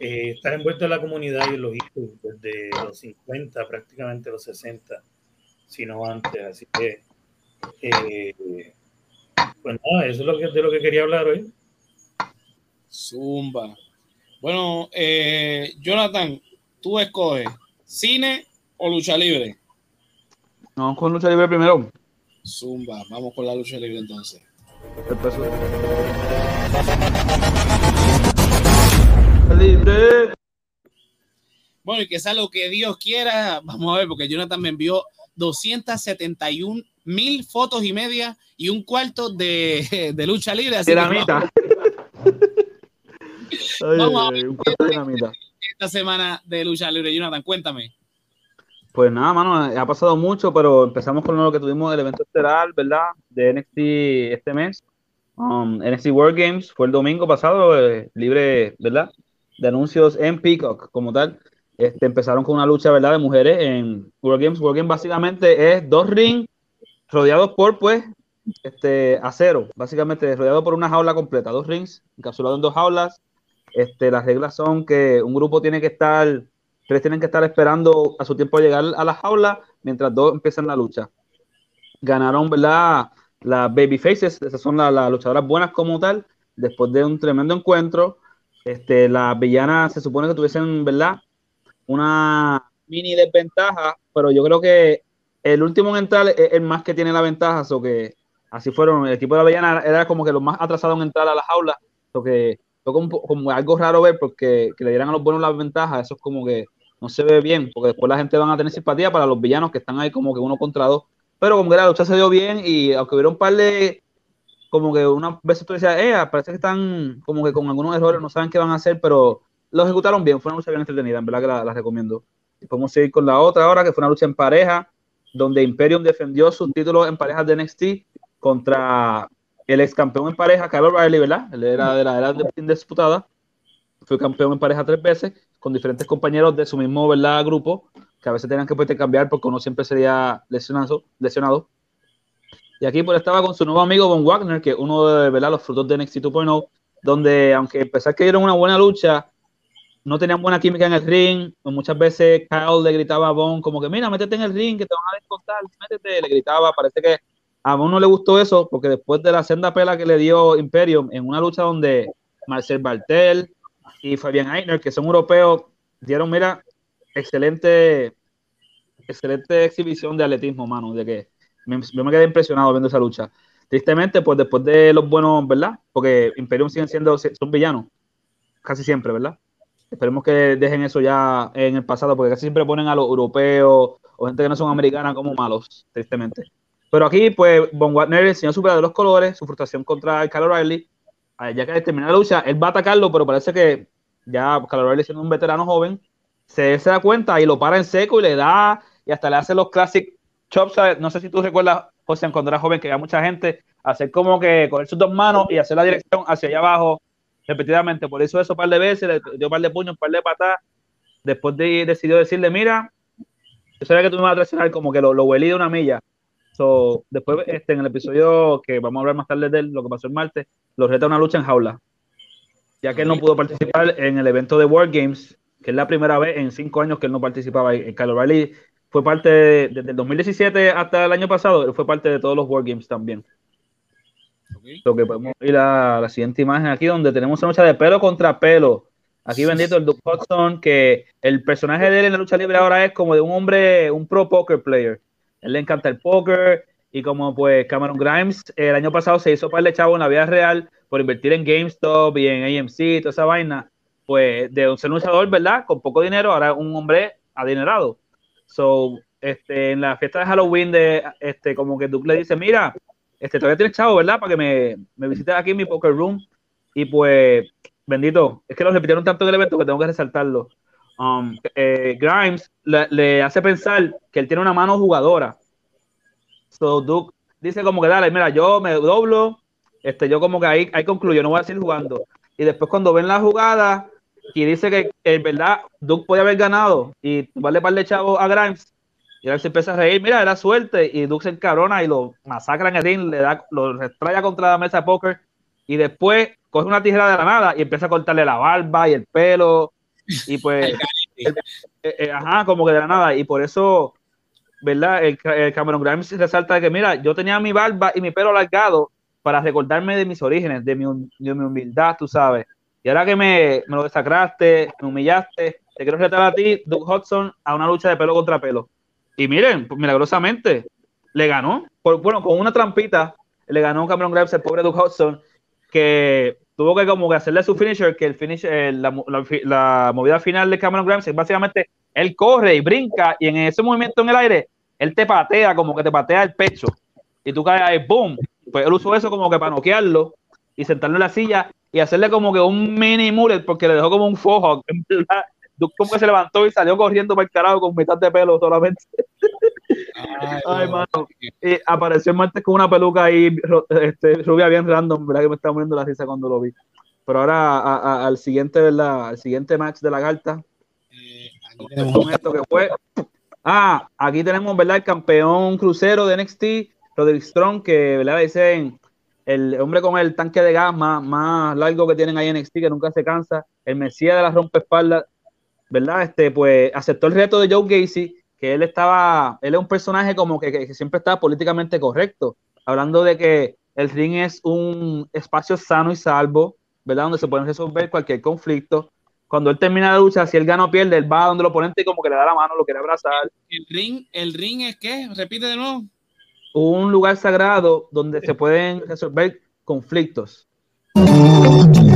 A: eh, estar envuelto en la comunidad y en los hijos desde los 50, prácticamente los 60, si no antes. Así que, eh, pues nada, eso es lo que, de lo que quería hablar hoy.
C: Zumba. Bueno, eh, Jonathan, tú escoges cine o lucha libre.
D: Vamos con lucha libre primero.
C: Zumba, vamos con la lucha libre entonces.
D: Libre.
C: Bueno, y que sea lo que Dios quiera. Vamos a ver, porque Jonathan me envió 271 mil fotos y media y un cuarto de, de lucha libre. Así
D: Vamos,
C: vamos a ver esta semana de lucha libre. Jonathan, cuéntame.
D: Pues nada, mano, ha pasado mucho, pero empezamos con lo que tuvimos del evento estelar, ¿verdad? De NXT este mes. Um, NXT World Games fue el domingo pasado, eh, libre, ¿verdad? De anuncios en Peacock como tal. Este, empezaron con una lucha, ¿verdad? De mujeres en World Games. World Games básicamente es dos rings rodeados por, pues, este, acero. Básicamente rodeado por una jaula completa. Dos rings encapsulados en dos jaulas. Este, las reglas son que un grupo tiene que estar Tres tienen que estar esperando a su tiempo llegar a la jaula mientras dos empiezan la lucha. Ganaron, ¿verdad? Las Baby Faces, esas son las, luchadoras buenas como tal. Después de un tremendo encuentro, este, las villanas se supone que tuviesen, ¿verdad? Una mini desventaja, pero yo creo que el último en entrar es el más que tiene la ventaja, o que así fueron. El equipo de la villana era como que los más atrasados en entrar a la jaula, o que fue como, algo raro ver porque que le dieran a los buenos las ventajas, eso es como que no se ve bien, porque después la gente van a tener simpatía para los villanos que están ahí como que uno contra dos. Pero como que la lucha se dio bien y aunque hubiera un par de, como que una vez tú decías, eh, parece que están como que con algunos errores, no saben qué van a hacer, pero lo ejecutaron bien, fue una lucha bien entretenida, en verdad que la, recomiendo. Y podemos seguir con la otra ahora, que fue una lucha en pareja, donde Imperium defendió su título en parejas de NXT contra el ex campeón en pareja, Carlos Riley, ¿verdad? Él era de la era indisputada, fue campeón en pareja tres veces con diferentes compañeros de su mismo ¿verdad? grupo, que a veces tenían que cambiar porque uno siempre sería lesionado. lesionado. Y aquí pues estaba con su nuevo amigo Von Wagner, que es uno de ¿verdad? los frutos de NXT 2.0, donde aunque empezar que dieron una buena lucha, no tenían buena química en el ring. Muchas veces Kyle le gritaba a Von como que, mira, métete en el ring, que te van a descontar, métete. Le gritaba, parece que a Von no le gustó eso, porque después de la senda pela que le dio Imperium en una lucha donde Marcel Bartel y Fabian Eichner, que son europeos, dieron, mira, excelente, excelente exhibición de atletismo, mano, de que yo me quedé impresionado viendo esa lucha. Tristemente, pues después de los buenos, ¿verdad? Porque Imperium siguen siendo, son villanos, casi siempre, ¿verdad? Esperemos que dejen eso ya en el pasado, porque casi siempre ponen a los europeos o gente que no son americanas como malos, tristemente. Pero aquí, pues, Von Wagner enseñó su de los colores, su frustración contra el Kyle O'Reilly. Ya que termina la lucha, él va a atacarlo, pero parece que ya Kyle O'Reilly siendo un veterano joven, se, se da cuenta y lo para en seco y le da, y hasta le hace los classic chops. No sé si tú recuerdas, José, cuando era joven, que había mucha gente hacer como que coger sus dos manos y hacer la dirección hacia allá abajo repetidamente. Por eso eso un par de veces, le dio un par de puños, un par de patas. Después de, decidió decirle, mira, yo sabía que tú me vas a traicionar como que lo, lo huelí de una milla. So, después, este, en el episodio que vamos a hablar más tarde de él, lo que pasó el martes, lo reta una lucha en jaula. Ya que él no pudo participar en el evento de World Games, que es la primera vez en cinco años que él no participaba. En Kyle O'Reilly fue parte, desde el 2017 hasta el año pasado, él fue parte de todos los World Games también. Lo que podemos ir a la siguiente imagen aquí, donde tenemos una lucha de pelo contra pelo. Aquí bendito el Duke Hudson, que el personaje de él en la lucha libre ahora es como de un hombre, un pro poker player. Él le encanta el póker y como pues Cameron Grimes el año pasado se hizo para el chavo en la vida real por invertir en GameStop y en AMC toda esa vaina, pues de un ser luchador, ¿verdad? Con poco dinero, ahora un hombre adinerado. So, este, en la fiesta de Halloween de este, como que Duke le dice, mira, este, todavía tienes chavo, ¿verdad? Para que me, me visites aquí en mi poker room. Y pues, bendito, es que lo repitieron tanto en el evento que tengo que resaltarlo. Um, eh, Grimes le, hace pensar que él tiene una mano jugadora. So Duke dice como que dale, mira, yo me doblo, este, yo como que ahí, ahí concluyo, no voy a seguir jugando. Y después cuando ven la jugada y dice que en verdad Duke puede haber ganado y vale par de chavo a Grimes, y se empieza a reír, mira, era suerte. Y Duke se encarona y lo masacra en el ring, le da, lo retraya contra la mesa de póker. Y después coge una tijera de la nada y empieza a cortarle la barba y el pelo. Y pues, eh, eh, ajá, como que de la nada. Y por eso, ¿verdad? El, Cameron Grimes resalta que, mira, yo tenía mi barba y mi pelo alargado para recordarme de mis orígenes, de mi, de mi humildad, tú sabes. Y ahora que me, me, lo desacraste, me humillaste, te quiero retar a ti, Duke Hudson, a una lucha de pelo contra pelo. Y miren, pues, milagrosamente, le ganó. Por, bueno, con una trampita, le ganó Cameron Grimes, el pobre Duke Hudson, que tuvo que como que hacerle su finisher, que el finish, eh, la, movida final de Cameron Grimes es básicamente él corre y brinca, y en ese movimiento en el aire, él te patea, como que te patea el pecho, y tú caes ahí, ¡boom! Pues él usó eso como que para noquearlo y sentarlo en la silla y hacerle como que un mini mullet, porque le dejó como un fojo, como que se levantó y salió corriendo para el carajo con mitad de pelo solamente. Ay, mano. Y apareció el martes con una peluca ahí, este, rubia bien random, ¿verdad? Que me estaba muriendo la risa cuando lo vi. Pero ahora al siguiente, ¿verdad? Al siguiente match de la carta. Eh, con esto que fue. Ah, aquí tenemos, ¿verdad? El campeón crucero de NXT, Roderick Strong, que, ¿verdad? Dicen el hombre con el tanque de gas más, más largo que tienen ahí en NXT, que nunca se cansa, el mesías de la rompeespaldas ¿verdad? Este, pues aceptó el reto de Joe Gacy, que él estaba, él es un personaje como que, siempre está políticamente correcto, hablando de que el ring es un espacio sano y salvo, ¿verdad? Donde se pueden resolver cualquier conflicto. Cuando él termina la lucha, si él gana o pierde, él va donde el oponente y como que le da la mano, lo quiere abrazar.
C: ¿El ring, el ring es qué? Repite de nuevo.
D: Un lugar sagrado donde se pueden resolver conflictos. pero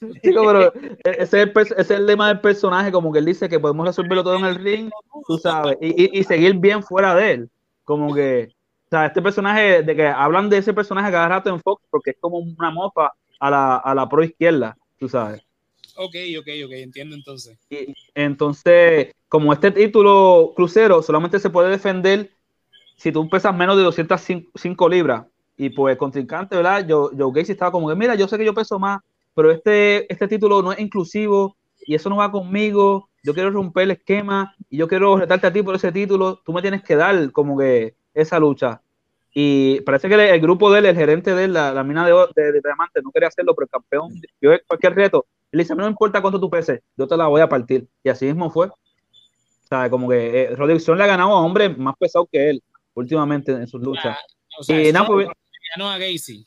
D: ese es, el, lema del personaje, como que él dice que podemos resolverlo todo en el ring, tú sabes, y, seguir bien fuera de él. Como que, o sea, este personaje, de que hablan de ese personaje cada rato en Fox, porque es como una mofa a la, a la pro izquierda, tú sabes.
C: Ok, ok, ok, entiendo entonces.
D: Y, entonces, como este título crucero solamente se puede defender si tú pesas menos de 205 libras. Y pues contrincante, ¿verdad? Yo, yo Gacy estaba como que, mira, yo sé que yo peso más, pero este, este título no es inclusivo y eso no va conmigo yo quiero romper el esquema y yo quiero retarte a ti por ese título, tú me tienes que dar como que esa lucha. Y parece que el, grupo de él, el gerente de él, la, mina de, de, diamante, no quería hacerlo, pero el campeón vio cualquier reto. Él dice, no importa cuánto tú peses, yo te la voy a partir. Y así mismo fue. O sea, como que eh, Roderick le ha ganado a hombres más pesados que él últimamente en sus luchas. y nada, pues, ganó a Gacy.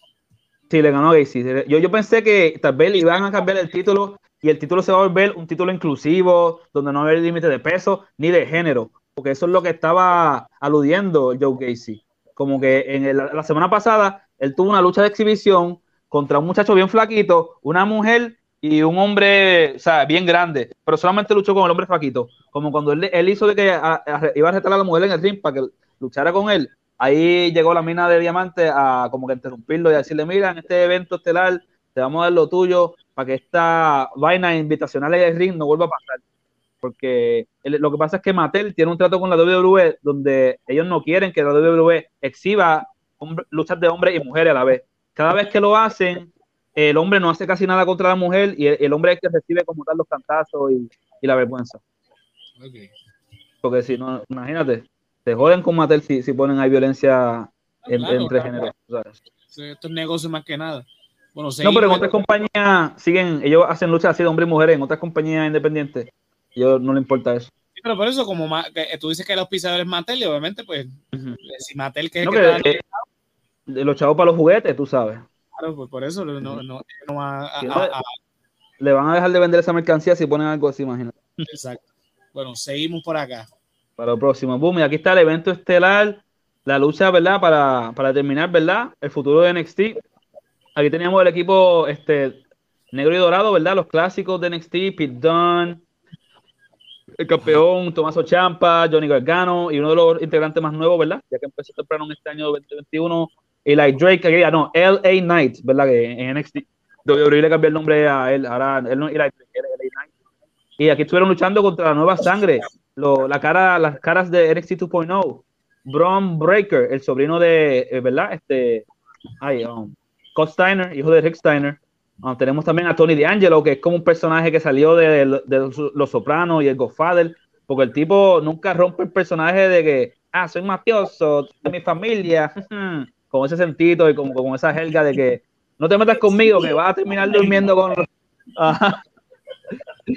D: Sí, le ganó a Gacy. Yo, yo pensé que tal vez le iban a cambiar el título y el título se va a volver un título inclusivo, donde no va haber límite de peso ni de género, porque eso es lo que estaba aludiendo Joe Gacy. Como que en la semana pasada él tuvo una lucha de exhibición contra un muchacho bien flaquito, una mujer y un hombre, o sea, bien grande, pero solamente luchó con el hombre flaquito. Como cuando él, hizo de que iba a retar a la mujer en el ring para que luchara con él. Ahí llegó la mina de diamante a como que interrumpirlo y a decirle, mira, en este evento estelar te vamos a dar lo tuyo, para que esta vaina invitacional de ring no vuelva a pasar. Porque lo que pasa es que Mattel tiene un trato con la WWE donde ellos no quieren que la WWE exhiba luchas de hombres y mujeres a la vez. Cada vez que lo hacen, el hombre no hace casi nada contra la mujer y el, hombre es que recibe como tal los cantazos y, la vergüenza. Porque si no, imagínate, te joden con Mattel si, si ponen ahí violencia entre géneros.
C: Esto es negocio más que nada
D: no, pero en otras compañías siguen, ellos hacen luchas así de hombres y mujeres, en otras compañías independientes, ellos no le importa eso.
C: Sí, pero por eso, como eh, tú dices que el auspiciador es Mattel, y obviamente, pues, si Mattel que,
D: no, que, que de los chavos para los juguetes, tú sabes.
C: Claro, pues por eso no, no, no
D: a, Le van a dejar de vender esa mercancía si ponen algo así, imagínate.
C: Exacto. Bueno, seguimos por acá.
D: Para el próximo. Boom, y aquí está el evento estelar, la lucha, ¿verdad? Para, para terminar, ¿verdad? El futuro de NXT Aquí teníamos el equipo este, negro y dorado, ¿verdad? Los clásicos de NXT, Pete Dunne, el campeón Tomaso Champa, Johnny Gargano y uno de los integrantes más nuevos, ¿verdad? Ya que empezó temprano en este año 2021, Eli Drake, que no, LA Knight, ¿verdad? Que en NXT. WWE le cambió el nombre a él, ahora él no Eli LA Knight. Y aquí estuvieron luchando contra la nueva sangre, lo, la cara, las caras de NXT 2.0. Braun Breaker, el sobrino de, eh, ¿verdad? Este, ay, um, Scott Steiner, hijo de Rick Steiner. Ah, tenemos también a Tony D'Angelo, que es como un personaje que salió de, Los Sopranos y el Godfather, porque el tipo nunca rompe el personaje de que, ah, soy mafioso, de mi familia, con ese sentido y como con esa jerga de que no te metas conmigo, que vas a terminar durmiendo con...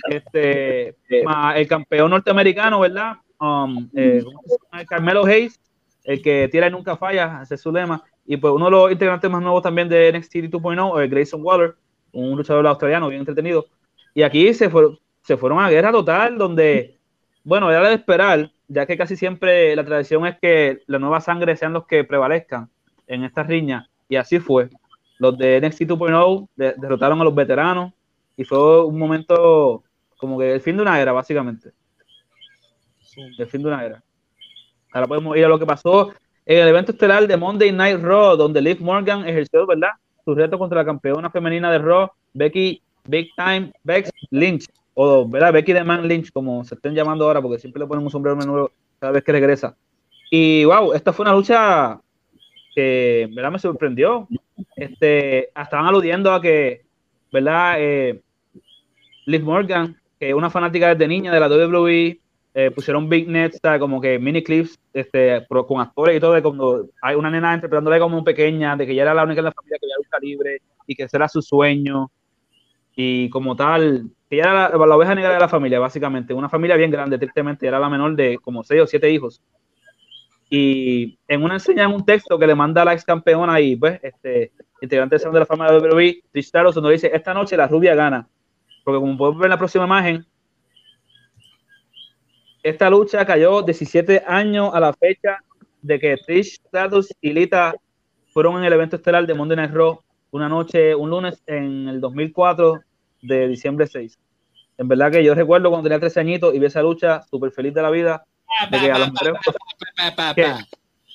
D: este, el campeón norteamericano, ¿verdad? Um, eh, Carmelo Hayes, el que tira y nunca falla, ese es su lema. Y pues uno de los integrantes más nuevos también de NXT 2.0, es Grayson Waller, un luchador australiano bien entretenido. Y aquí se, se fueron a guerra total, donde, bueno, era de esperar, ya que casi siempre la tradición es que la nueva sangre sean los que prevalezcan en esta riña. Y así fue. Los de NXT 2.0 derrotaron a los veteranos y fue un momento como que el fin de una era, básicamente. El fin de una era. Ahora podemos ir a lo que pasó en el evento estelar de Monday Night Raw, donde Liv Morgan ejerció, ¿verdad? Su reto contra la campeona femenina de Raw, Becky Big Time Bex Lynch, o ¿verdad? Becky the Man Lynch, como se estén llamando ahora, porque siempre le ponen un sombrero nuevo cada vez que regresa. Y wow, esta fue una lucha que, ¿verdad? Me sorprendió. Este, estaban aludiendo a que, ¿verdad? Eh, Liv Morgan, que es una fanática desde niña de la WWE, eh, pusieron big nets, como que mini clips este, con actores y todo, de cuando hay una nena interpretándole como pequeña, de que ella era la única en la familia que había lucha libre y que ese era su sueño. Y como tal, ella era la, oveja negra de la familia, básicamente. Una familia bien grande, tristemente, era la menor de como seis o siete hijos. Y en una enseñan un texto que le manda a la ex campeona y pues, este, integrante de la familia de WWE, Trish donde dice, esta noche la rubia gana. Porque como podemos ver en la próxima imagen, esta lucha cayó 17 años a la fecha de que Trish Stratus y Lita fueron en el evento estelar de Monday Night Raw una noche, un lunes en el 2004 de diciembre 6. En verdad que yo recuerdo cuando tenía 13 añitos y vi esa lucha súper feliz de la vida.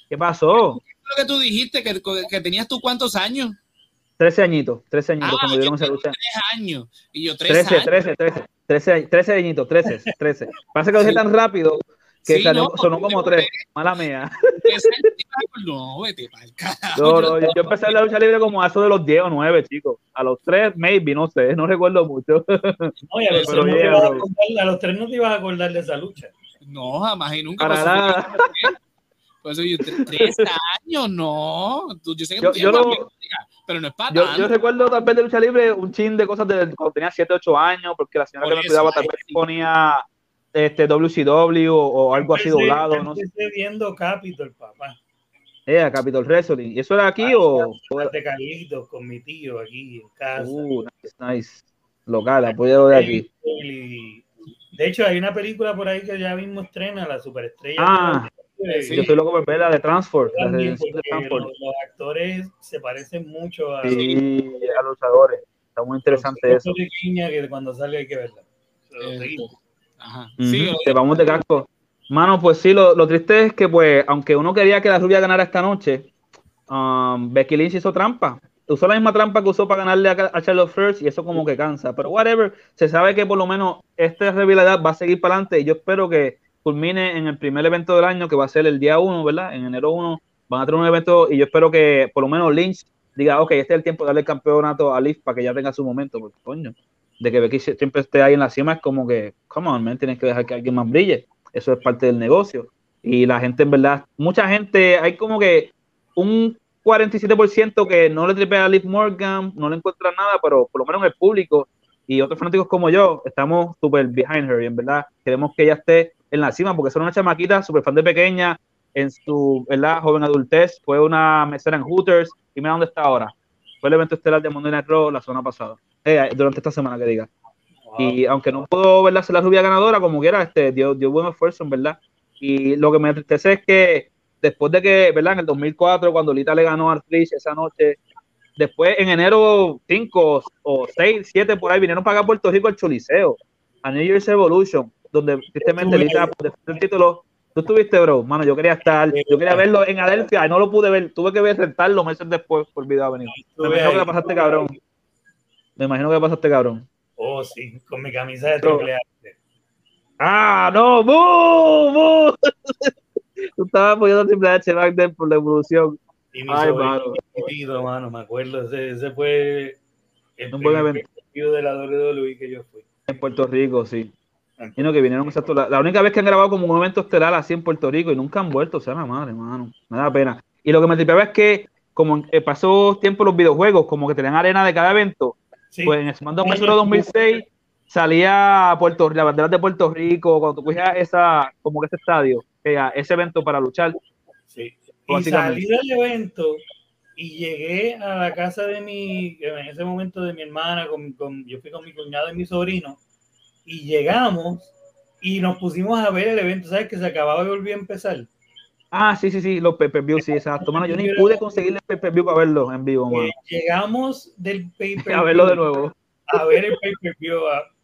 D: ¿Qué, pasó?
C: ¿Qué lo que tú dijiste? ¿Que, que tenías tú cuántos años?
D: 13 añitos, 13 añitos ah, cuando dieron esa lucha.
C: 13 años. Y yo
D: 13, 13 13, 13, 13 añitos, 13, 13. Pasa que lo dije tan rápido Que salió, sonó como tres. Mala mía. no, vete No, no, yo, yo, empecé la lucha libre como a eso de los 10 o 9, chicos. A los 3, maybe, no sé, no recuerdo mucho.
A: Oye, a, los Pero no yeah, a, a los 3 no te ibas a acordar de esa lucha.
C: No, jamás y nunca. Para nada. Por eso yo, tres años, no. Yo sé que yo, yo no, pero no es para
D: yo, yo, recuerdo tal vez de lucha libre un chin de cosas de cuando tenía 7, 8 años, porque la señora que me cuidaba tal vez ponía este WCW o, algo así doblado. No sé.
A: viendo Capitol, papá.
D: Eh, Capitol Wrestling. ¿Y eso era aquí o...?
A: De Carlitos con mi tío aquí en casa.
D: Uh, nice, nice. Local, apoyo de aquí.
A: De hecho, hay una película por ahí que ya mismo estrena, La Superestrella.
D: Ah, sí. yo soy loco por verla de Transport. de
A: Transport. Los, los, actores se parecen mucho a,
D: sí, a los luchadores. Está muy interesante eso.
A: que cuando salga hay que verla.
D: Ajá. Sí, Te vamos de casco. Mano, pues sí, lo, lo, triste es que, pues, aunque uno quería que la rubia ganara esta noche, um, Becky Lynch hizo trampa usó la misma trampa que usó para ganarle a, Charlotte First y eso como que cansa. Pero whatever, se sabe que por lo menos esta rivalidad va a seguir para adelante y yo espero que culmine en el primer evento del año que va a ser el día 1, ¿verdad? En enero 1 van a tener un evento y yo espero que por lo menos Lynch diga, ok, este es el tiempo de darle el campeonato a Liv para que ya tenga su momento, porque coño, de que Becky siempre esté ahí en la cima es como que, come on, man, tienes que dejar que alguien más brille. Eso es parte del negocio. Y la gente, en verdad, mucha gente, hay como que un 47% que no le tripea a Liv Morgan, no le encuentra nada, pero por lo menos el público y otros fanáticos como yo estamos súper behind her y en verdad queremos que ella esté en la cima porque es una chamaquita súper fan de pequeña en su ¿verdad? joven adultez, fue una mesera en Hooters y mira dónde está ahora. Fue el evento estelar de Monday Night Raw la semana pasada, eh, durante esta semana que diga. Y aunque no pudo verla ser la rubia ganadora, como quiera, este, dio, dio buen esfuerzo, en verdad. Y lo que me entristece es que después de que, ¿verdad? En el 2004, cuando Lita le ganó a Trish esa noche, después en enero 5 o 6, 7 por ahí vinieron para acá a Puerto Rico al Choliseo, a New Year's Evolution, donde tristemente Lita el título. Tú estuviste, bro, mano, yo quería estar, yo quería verlo en Adelphia y no lo pude ver, tuve que ver rentarlo meses después por video venir. Me imagino que pasaste cabrón. Me imagino que pasaste cabrón.
A: Oh, sí, con mi camisa de triple
D: Ah, no, ¡Bú! ¡Bú! Tú estabas apoyando a Triple H back por la evolución.
A: Y mi Ay, mano. me acuerdo. Ese, ese fue el un buen evento de la WWE que yo fui.
D: En Puerto Rico, sí. Que vinieron exacto. La, la, única vez que han grabado como un evento estelar así en Puerto Rico y nunca han vuelto, o sea, la madre, mano. Me da pena. Y lo que me tripeaba es que, como eh, pasó tiempo los videojuegos, como que tenían arena de cada evento, pues en el SmackDown 2006 salía Puerto, la bandera de Puerto Rico, cuando tú cogías esa, como que ese estadio, ese evento para luchar.
A: Sí. Y salí del evento y llegué a la casa de mi, en ese momento de mi hermana, con, con, yo fui con mi cuñado y mi sobrino, y llegamos y nos pusimos a ver el evento, ¿sabes? Que se acababa de volver a empezar.
D: Ah, sí, sí, sí, los pay-per-view, sí, exacto. Mano, yo ni pude conseguir el pay-per-view para verlo en vivo, mano.
A: llegamos del pay-per-view.
D: A verlo de nuevo.
A: A ver el pay-per-view,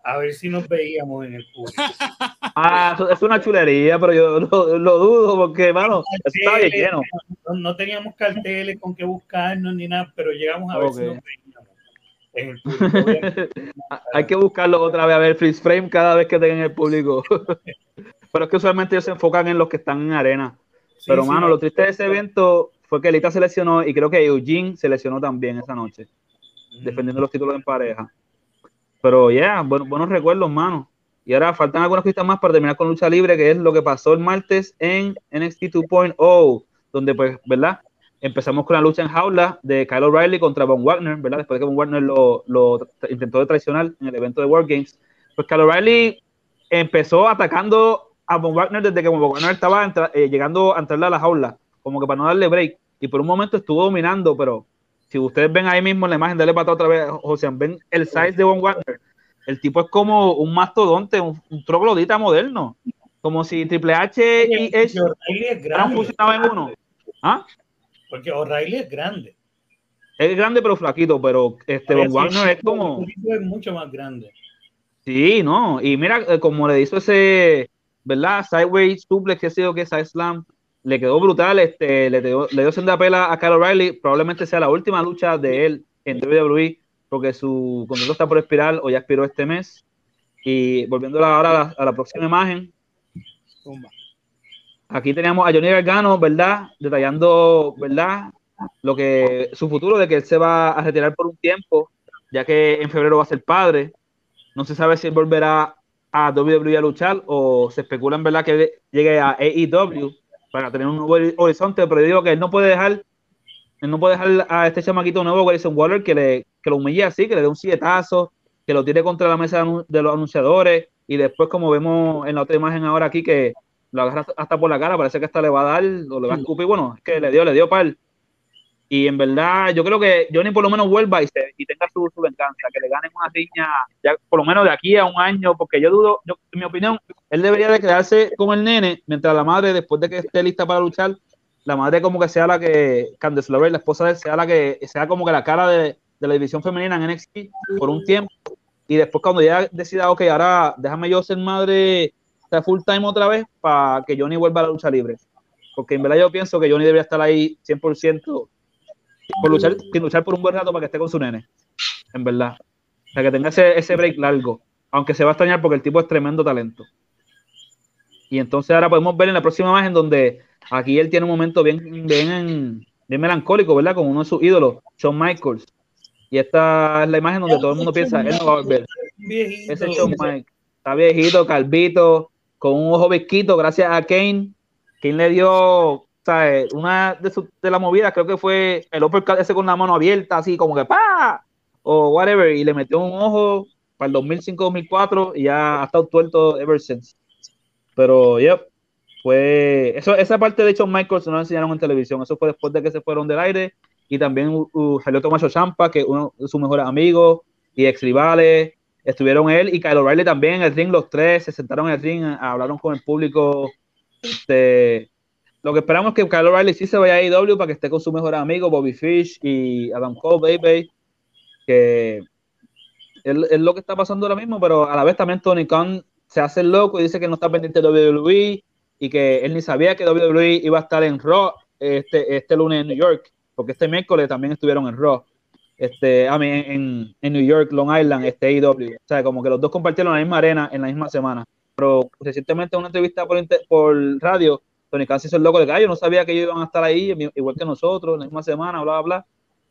A: a ver si nos veíamos en el público.
D: Ah, es una chulería, pero yo lo, dudo porque, mano, está bien lleno.
A: No, teníamos carteles con que buscarnos ni nada, pero llegamos a ver si nos veíamos. En el público.
D: Hay que buscarlo otra vez, a ver, freeze frame cada vez que tengan el público. pero es que usualmente ellos se enfocan en los que están en arena. pero, mano, lo triste de ese evento fue que Lita se lesionó y creo que Eugene se lesionó también esa noche, defendiendo los títulos en pareja. Pero ya, yeah, buenos recuerdos, mano. Y ahora faltan algunas cositas más para terminar con lucha libre, que es lo que pasó el martes en NXT 2.0, donde pues, ¿verdad? Empezamos con la lucha en jaula de Kyle O'Reilly contra Von Wagner, ¿verdad? Después de que Von Wagner lo, lo intentó de traicionar en el evento de World Games. Pues Kyle O'Reilly empezó atacando a Von Wagner desde que Von Wagner estaba eh, llegando a entrarle a la jaula, como que para no darle break. Y por un momento estuvo dominando, pero si ustedes ven ahí mismo en la imagen, dale para otra vez, José, ven el size de Von Wagner. El tipo es como un mastodonte, un, troglodita moderno. Como si Triple H y Edge
A: han
D: funcionado en uno. ¿Ah?
A: Porque O'Reilly es grande.
D: Es grande pero flaquito, pero este Von Wagner es como...
A: Es mucho más grande.
D: Sí, no. Y mira, eh, como le hizo ese, ¿verdad? Sideways suplex, que ha sido que es slam le quedó brutal, este, le dio, le dio senda pela a Kyle O'Reilly, probablemente sea la última lucha de él en WWE, porque su contrato está por expirar o ya expiró este mes. Y volviendo ahora a la, próxima imagen, aquí teníamos a Johnny Gargano, ¿verdad? Detallando, ¿verdad? Lo que su futuro de que él se va a retirar por un tiempo, ya que en febrero va a ser padre. No se sabe si volverá a WWE a luchar o se especula en verdad que llegue a AEW para tener un nuevo horizonte, pero digo que él no puede dejar él no puede dejar a este chamaquito nuevo, Grayson Waller, que, le, que lo humille así, que le dé un sietazo, que lo tire contra la mesa de los anunciadores y después, como vemos en la otra imagen ahora aquí, que lo agarra hasta por la cara, parece que hasta le va a dar o le va a escupir. Bueno, es que le dio, le dio par. Y en verdad, yo creo que Johnny por lo menos vuelva y, se, y tenga su, su, venganza, que le ganen una riña, ya por lo menos de aquí a un año, porque yo dudo, yo, en mi opinión, él debería de quedarse con el nene, mientras la madre, después de que esté lista para luchar, la madre como que sea la que, Candice LeRae, la esposa de él, sea la que, sea como que la cara de, de la división femenina en NXT por un tiempo, y después cuando ya decida, ok, ahora déjame yo ser madre full time otra vez para que Johnny vuelva a la lucha libre. Porque en verdad yo pienso que Johnny debería estar ahí 100% por luchar, luchar por un buen rato para que esté con su nene. En verdad. O sea, que tenga ese, ese break largo. Aunque se va a extrañar porque el tipo es tremendo talento. Y entonces ahora podemos ver en la próxima imagen donde aquí él tiene un momento bien, bien, bien melancólico, ¿verdad? Con uno de sus ídolos, Shawn Michaels. Y esta es la imagen donde todo el mundo piensa, él no va a volver. Ese Shawn Michaels. Está viejito, calvito, con un ojo visquito, gracias a Kane. Kane le dio una de, su, de las movidas, creo que fue el uppercut ese con la mano abierta, así como que ¡pa! O whatever, y le metió un ojo para el 2005-2004 y ya ha estado tuerto ever since. Pero, yep, fue. Eso, esa parte de hecho Michaels no la enseñaron en televisión. Eso fue después de que se fueron del aire. Y también uh, salió Tomaso Champa, que uno de sus mejores amigos y ex rivales. Estuvieron él y Kyle O'Reilly también en el ring, los tres se sentaron en el ring, hablaron con el público. Este, lo que esperamos es que Kyle O'Reilly sí se vaya a IW para que esté con su mejor amigo Bobby Fish y Adam Cole, baby. Que es, lo que está pasando ahora mismo, pero a la vez también Tony Khan se hace loco y dice que no está pendiente de WWE y que él ni sabía que WWE iba a estar en Raw este, este lunes en New York, porque este miércoles también estuvieron en Raw este, a mí, en, en, New York, Long Island, este IW. O sea, como que los dos compartieron la misma arena en la misma semana. Pero recientemente en una entrevista por, por radio, Tony Khan se hizo el loco de que yo no sabía que ellos iban a estar ahí, igual que nosotros, en la misma semana, bla, bla, bla.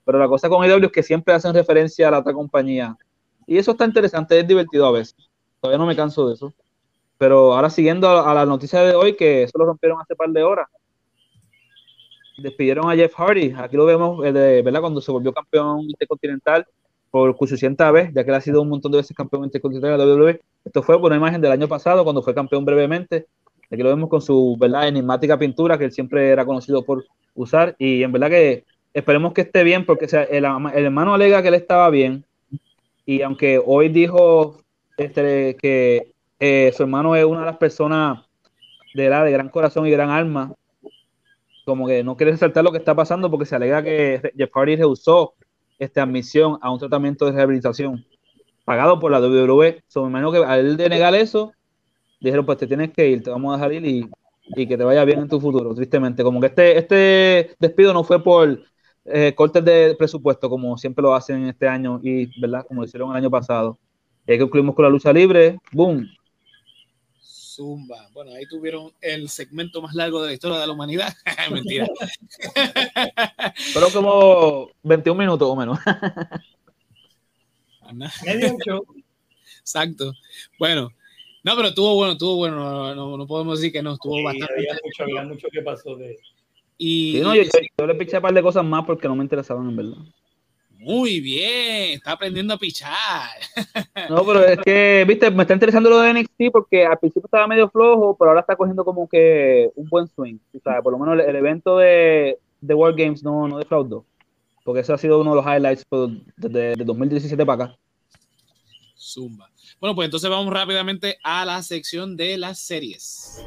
D: Pero la cosa con IW es que siempre hacen referencia a la otra compañía. Y eso está interesante, es divertido a veces. Todavía no me canso de eso. Pero ahora siguiendo a, a la noticia de hoy, que eso lo rompieron hace par de horas, despidieron a Jeff Hardy. Aquí lo vemos, eh, ¿verdad? Cuando se volvió campeón intercontinental por 800 vez, ya que él ha sido un montón de veces campeón intercontinental de la WWE. Esto fue por una imagen del año pasado, cuando fue campeón brevemente. Aquí lo vemos con su, ¿verdad? Enigmática pintura, que él siempre era conocido por usar. Y en verdad que esperemos que esté bien, porque el, hermano alega que él estaba bien. Y aunque hoy dijo este, que eh, su hermano es una de las personas de, la, de gran corazón y gran alma, como que no quiere resaltar lo que está pasando porque se alega que Jeff Hardy rehusó esta admisión a un tratamiento de rehabilitación pagado por la WWE. So, me que al de negar eso, dijeron, pues te tienes que ir, te vamos a dejar ir y, y que te vaya bien en tu futuro, tristemente. Como que este, este despido no fue por eh, cortes de presupuesto, como siempre lo hacen este año y, ¿verdad? Como lo hicieron el año pasado. Y que concluimos con la lucha libre, boom,
C: Zumba. Bueno, ahí tuvieron el segmento más largo de la historia de la humanidad. Mentira.
D: Pero como 21 minutos o menos.
C: Exacto. Bueno, no, pero estuvo bueno, estuvo bueno. No, podemos decir que no, estuvo bastante.
A: Había mucho, había mucho que pasó de.
C: Y,
D: no, yo, yo, le piché un par de cosas más porque no me interesaban en verdad.
C: Muy bien, está aprendiendo a pichar.
D: No, pero es que, viste, me está interesando lo de NXT porque al principio estaba medio flojo, pero ahora está cogiendo como que un buen swing. O sea, por lo menos el, evento de, de, World Games no, no defraudó. Porque ese ha sido uno de los highlights desde, 2017 para acá.
C: Zumba. Bueno, pues entonces vamos rápidamente a la sección de las series.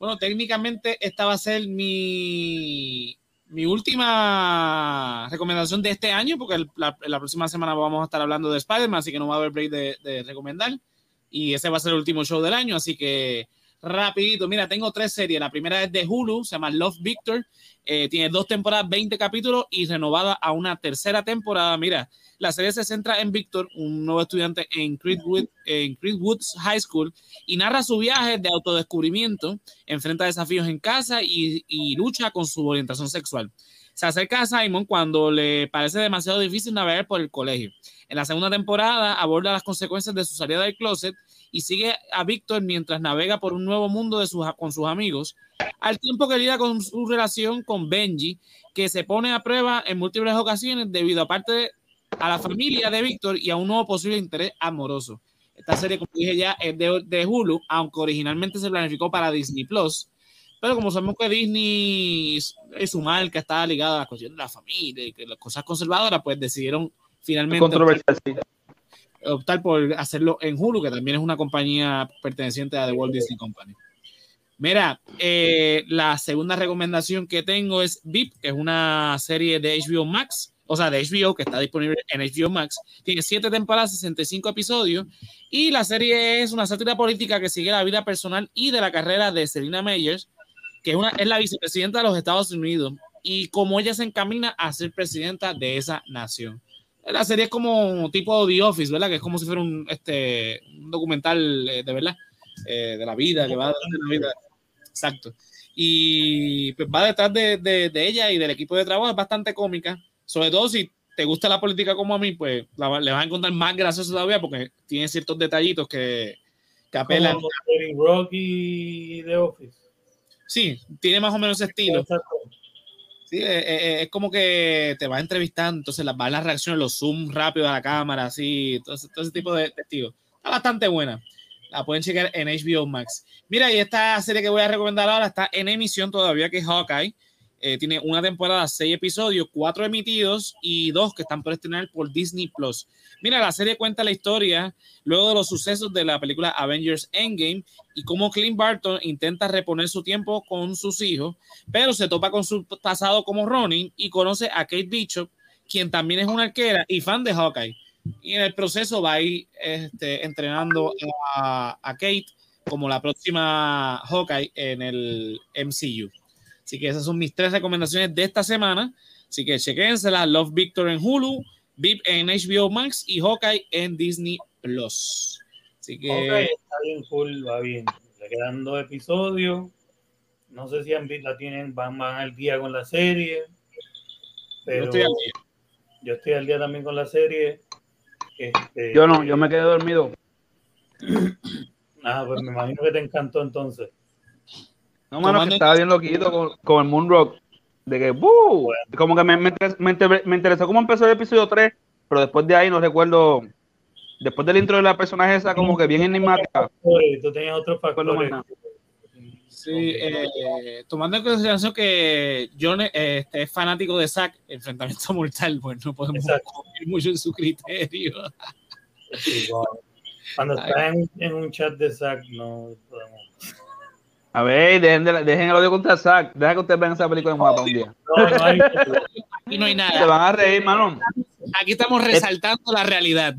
C: Bueno, técnicamente esta va a ser mi, mi última recomendación de este año, porque la, próxima semana vamos a estar hablando de Spider-Man, así que no va a haber break de, recomendar. Y ese va a ser el último show del año, así que rapidito. Mira, tengo tres series. La primera es de Hulu, se llama Love Victor. Eh, tiene dos temporadas, 20 capítulos y renovada a una tercera temporada. Mira, la serie se centra en Victor, un nuevo estudiante en Creedwood, High School, y narra su viaje de autodescubrimiento, enfrenta desafíos en casa y, y lucha con su orientación sexual. Se acerca a Simon cuando le parece demasiado difícil navegar por el colegio. En la segunda temporada aborda las consecuencias de su salida del closet y sigue a Víctor mientras navega por un nuevo mundo de sus, con sus amigos, al tiempo que lidia con su relación con Benji, que se pone a prueba en múltiples ocasiones debido aparte a la familia de Víctor y a un nuevo posible interés amoroso. Esta serie, como dije ya, es de, de Hulu, aunque originalmente se planificó para Disney Plus. Pero como sabemos que Disney es su marca, está ligada a la cuestión de la familia y que las cosas conservadoras, pues decidieron finalmente optar por hacerlo en Hulu, que también es una compañía perteneciente a The Walt Disney Company. Mira, eh, la segunda recomendación que tengo es VIP, que es una serie de HBO Max, o sea, de HBO, que está disponible en HBO Max. Tiene siete temporadas, 65 episodios, y la serie es una sátira política que sigue la vida personal y de la carrera de Selina Meyers, que es, una, es la vicepresidenta de los Estados Unidos, y cómo ella se encamina a ser presidenta de esa nación. La serie es como tipo The Office, ¿verdad? Que es como si fuera un, este, un documental eh, de verdad, eh, de la vida, que va de la vida. Exacto. Y pues va detrás de, de, de, ella y del equipo de trabajo, es bastante cómica. Sobre todo si te gusta la política como a mí, pues la, le vas a encontrar más gracioso todavía porque tiene ciertos detallitos que, que apelan.
A: Como Rocky The Office.
C: Sí, tiene más o menos ese estilo. Exacto. Sí, eh, eh, es como que te va entrevistando, entonces las, van las reacciones, los zoom rápido a la cámara, así, todo, todo ese tipo de testigos. Está bastante buena. La pueden checar en HBO Max. Mira, y esta serie que voy a recomendar ahora está en emisión todavía, que es Hawkeye. Eh, tiene una temporada, seis episodios, cuatro emitidos y dos que están por estrenar por Disney Plus. Mira, la serie cuenta la historia luego de los sucesos de la película Avengers Endgame y cómo Clint Barton intenta reponer su tiempo con sus hijos, pero se topa con su pasado como Ronin y conoce a Kate Bishop, quien también es una arquera y fan de Hawkeye. Y en el proceso va a ir este, entrenando a, a Kate como la próxima Hawkeye en el MCU. Así que esas son mis tres recomendaciones de esta semana. Así que chequénsela. Love Victor en Hulu, VIP en HBO Max y Hawkeye en Disney Plus. Así que.
A: Okay, está bien cool, va bien. Le quedan dos episodios. No sé si han visto, la tienen, van, van al día con la serie. Pero yo estoy al día. Yo estoy al día también con la serie.
D: Este, yo no, yo me quedé dormido.
A: Ah, pues me imagino que te encantó entonces.
D: No, mano, que estaba bien loquito con, con el Moonrock. De que, ¡buh! Como que me, me, me, interesó cómo empezó el episodio 3, pero después de ahí no recuerdo. Después del intro de la personaje esa, como que bien enigmática.
A: Tú tenías otros factores.
C: Sí, eh, tomando en consideración que John eh, es fanático de Zack, enfrentamiento mortal, pues no podemos confiar mucho en su criterio.
A: Cuando está en, en, un chat de Zack, no podemos.
D: A ver, dejen, de, dejen el odio contra Zack. Deja que ustedes vean esa película en mapa un día.
C: No, no hay, aquí no hay nada.
D: Se van a reír, mano.
C: Aquí estamos resaltando es, la realidad.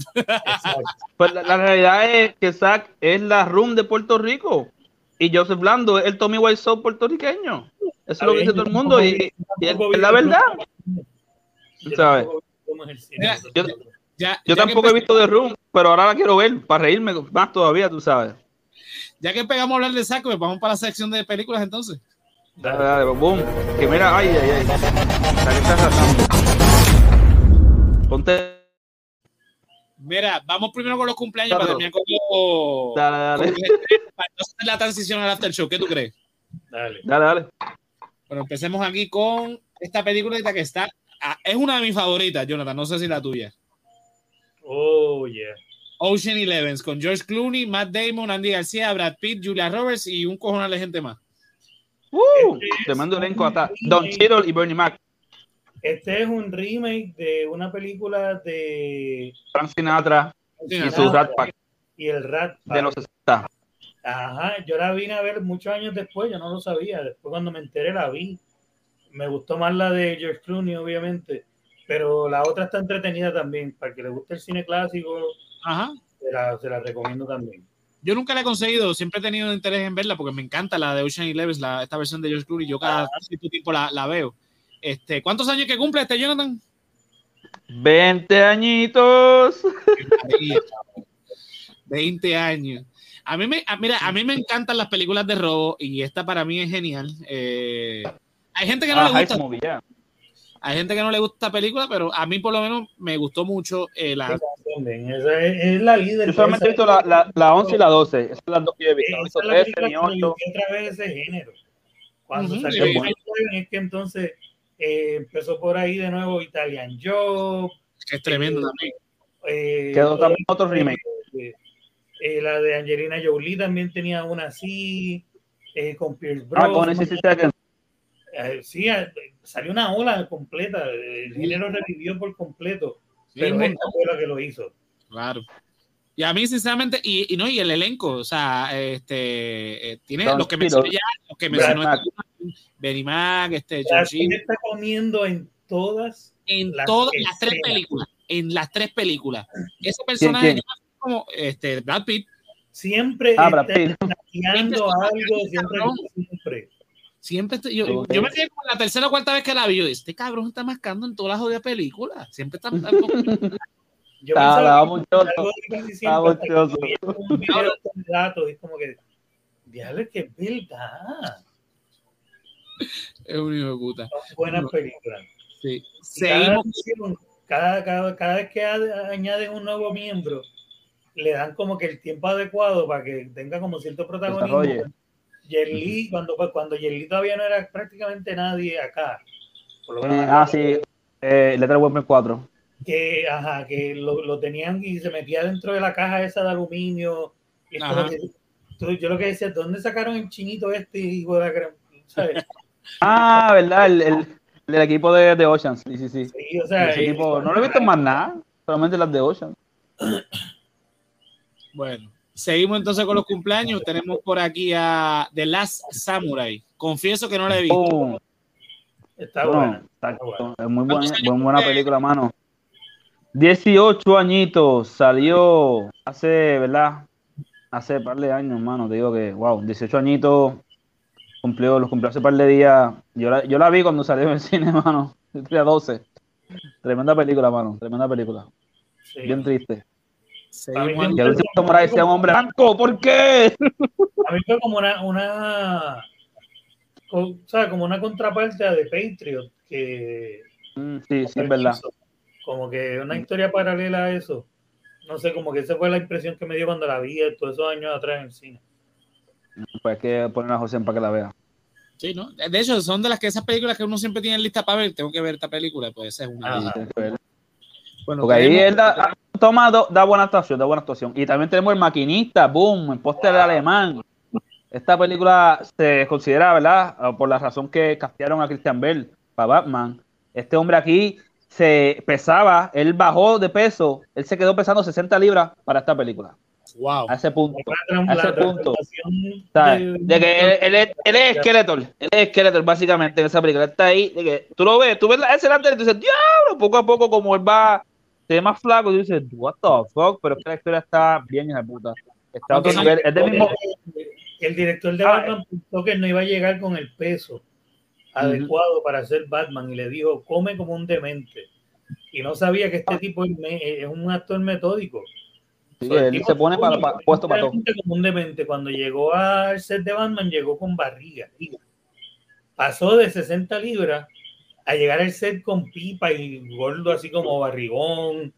D: Pues la, la, realidad es que Zack es la room de Puerto Rico. Y Joseph Blando es el Tommy Wiseau puertorriqueño. Eso es lo que dice todo el mundo. Y, y es, es, la verdad. ¿Sabes? Yo, ya, yo ya tampoco he visto The Room, pero ahora la quiero ver para reírme más todavía, tú sabes.
C: Ya que empezamos a hablar de saco, pues vamos para la sección de películas entonces.
D: Dale, dale, boom. Que mira, ay, ay, ay. Ponte.
C: Mira, vamos primero con los cumpleaños para terminar con los.
D: Dale, dale.
C: Para hacer la transición al after show. ¿Qué tú crees?
A: Dale.
D: Dale, dale.
C: Bueno, empecemos aquí con esta película que está. Ah, es una de mis favoritas, Jonathan. No sé si la tuya.
A: Oh, yeah.
C: Ocean Eleven con George Clooney, Matt Damon, Andy García, Brad Pitt, Julia Roberts y un cojonal de gente más.
D: ¡Uh! Te mando elenco hasta Don Cheadle y Bernie Mac.
A: Este es un remake de una película de
D: Frank Sinatra, Sinatra y su Rat Pack.
A: Y el Rat
D: Pack. De los 60.
A: Ajá, yo la vine a ver muchos años después, yo no lo sabía. Después cuando me enteré la vi. Me gustó más la de George Clooney, obviamente. Pero la otra está entretenida también. Para que le guste el cine clásico,
C: Ajá.
A: Se la, se la recomiendo también.
C: Yo nunca la he conseguido, siempre he tenido interés en verla porque me encanta la de Ocean Eleven, la, esta versión de George Clooney. Yo cada cierto tiempo la, la, veo. Este, ¿Cuántos años que cumple este Jonathan?
D: 20 añitos.
C: 20 años. A mí me, mira, a mí me encantan las películas de robo y esta para mí es genial. Eh, hay gente que no ah, le gusta. Hay gente que no le gusta esta película, pero a mí por lo menos me gustó mucho eh, la.
A: Esa es, la líder.
D: Yo solamente he visto la, la, la, 11 y la 12. Esas son las dos que he visto.
A: Esa es la 13, ni 8. otra vez ese género. Cuando uh -huh, salió sí. es que entonces eh, empezó por ahí de nuevo Italian Job.
C: Que es tremendo eh, también.
D: Eh, Quedó también otro remake.
A: Eh, la de Angelina Jolie también tenía una así. con Pierce Brosnan.
D: Ah, con ese
A: eh, sí, salió una ola completa, el género revivió por completo, sí, pero esta fue la que lo hizo.
C: Claro. Y a mí, sinceramente, y, y no, y el elenco, o sea, este, eh, tiene Don los que mencionó ya, los que mencionó Benny Mac, este,
A: Georgina. está comiendo en todas
C: en las todas las tres películas, en las tres películas. Ese personaje ¿Quién, quién? como este, Brad Pitt.
A: Siempre ah, está algo, siempre, siempre.
C: Siempre estoy, yo, okay. yo, me quedé como la tercera o cuarta vez que la vi. Yo, este cabrón está mascando en todas las jodidas películas. Siempre está.
A: yo estaba muchoso. Datos es como que, diablo, que es verdad.
C: Es un hijo de puta.
A: Son buenas películas.
C: Sí.
A: Cada, cada, cada, vez que añaden un nuevo miembro, le dan como que el tiempo adecuado para que tenga como cierto protagonismo. Yerli, cuando, cuando Yerli todavía no era prácticamente nadie acá.
D: Por lo menos, ah, sí, eh, Letra Web 4.
A: Que, ajá, que lo, lo, tenían y se metía dentro de la caja esa de aluminio. Y que, yo lo que decía, ¿dónde sacaron el chinito este hijo de la crema? ¿Sabes?
D: ah, ¿verdad? El, el, el, equipo de, de Oceans. Sí, sí, sí.
A: sí o sea,
D: equipo, no lo he visto más nada, solamente las de Oceans.
C: Bueno, Seguimos entonces con los cumpleaños. Tenemos por aquí a The Last Samurai. Confieso que no la he visto. Oh.
A: Está bueno.
D: Es muy buena, muy buena película, mano. 18 añitos. Salió hace, ¿verdad? Hace un par de años, mano. Te digo que, wow, 18 añitos. Cumplió, los cumplió hace un par de días. Yo la, yo la vi cuando salió en el cine, mano. Yo tenía 12. Tremenda película, mano. Tremenda película. Sí. Bien triste.
A: Seguimos
D: que el Samurai sea un hombre blanco, ¿por qué?
A: A mí fue como una, una o sea, como una contraparte de Patriot, que
D: mm, sí, sí, es verdad.
A: Como que una historia paralela a eso. No sé, como que esa fue la impresión que me dio cuando la vi todos esos años atrás en el cine.
D: Pues hay que poner a José para que la vea.
C: Sí, ¿no? De hecho, son de las que esas películas que uno siempre tiene en lista para ver. Tengo que ver esta película, pues esa es una.
D: Bueno, Porque ahí él da, toma, da buena actuación, da buena actuación. Y también tenemos el maquinista, boom, el póster alemán. Esta película se considera, ¿verdad? Ah, por la razón que castearon a Christian Bell para Batman. Este hombre aquí se pesaba, él bajó de peso, él se quedó pesando 60 libras para esta película.
C: Wow.
D: A ese punto. A ese punto. De, de, que él, él, él, es Skeletor. Él es Skeletor, básicamente, en esa película. Está ahí. De que tú lo ves, tú ves ese delante y dices, diablo, poco a poco, como él va ve más flaco, y dices, what the fuck, pero es que la historia está bien en la puta. Está otro nivel, es del mismo...
A: El director de Batman pensó que no iba a llegar con el peso adecuado para ser Batman y le dijo, come como un demente. Y no sabía que este tipo es, es un actor metódico.
D: Sí, so, él se pone para, para, puesto para todo.
A: Como un demente. Cuando llegó al set de Batman, llegó con barriga. Pasó de 60 libras a llegar al set con pipa y gordo así como barrigón.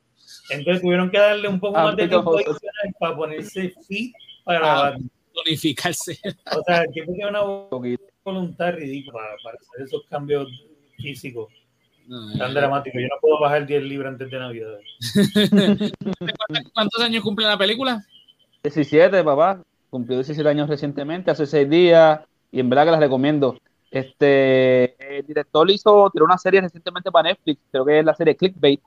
A: Entonces tuvieron que darle un poco ah, más de tiempo para ponerse fit para
C: ah, tonificarse.
A: O sea, tiene una voluntad ridícula para, para, hacer esos cambios físicos no, tan dramáticos. Yo no puedo bajar 10 libras antes de Navidad.
C: ¿Cuántos años cumple la película?
D: 17, papá. Cumplió 17 años recientemente, hace 6 días, y en verdad que las recomiendo. Este, el director hizo, tiró una serie recientemente para Netflix, creo que es la serie Clickbait,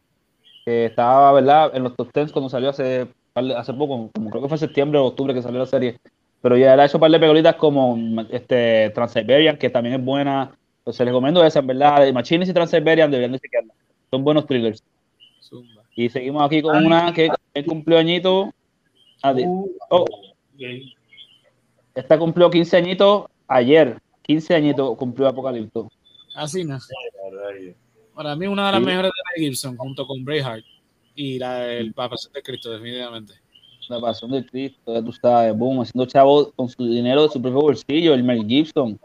D: que estaba, ¿verdad?, en los top 10 cuando salió hace, hace poco, como creo que fue septiembre o octubre que salió la serie. Pero ya ha hecho un par de películas como este, Trans-Siberian, que también es buena. Pues se les recomiendo esa, en verdad. Machines y Trans-Siberian deberían de chequearla. Son buenos thrillers. Zumba. Y seguimos aquí con una que cumplió añito. Ah, oh. Esta cumplió 15 añitos ayer. 15 añitos cumplió Apocalipto.
C: Así no. Para mí, una de las mejores de Gibson, junto con Braveheart y la del Pasión de Cristo, definitivamente.
D: La Pasión de Cristo, ya tú sabes, boom, haciendo chavo con su dinero de su propio bolsillo, el Mel Gibson.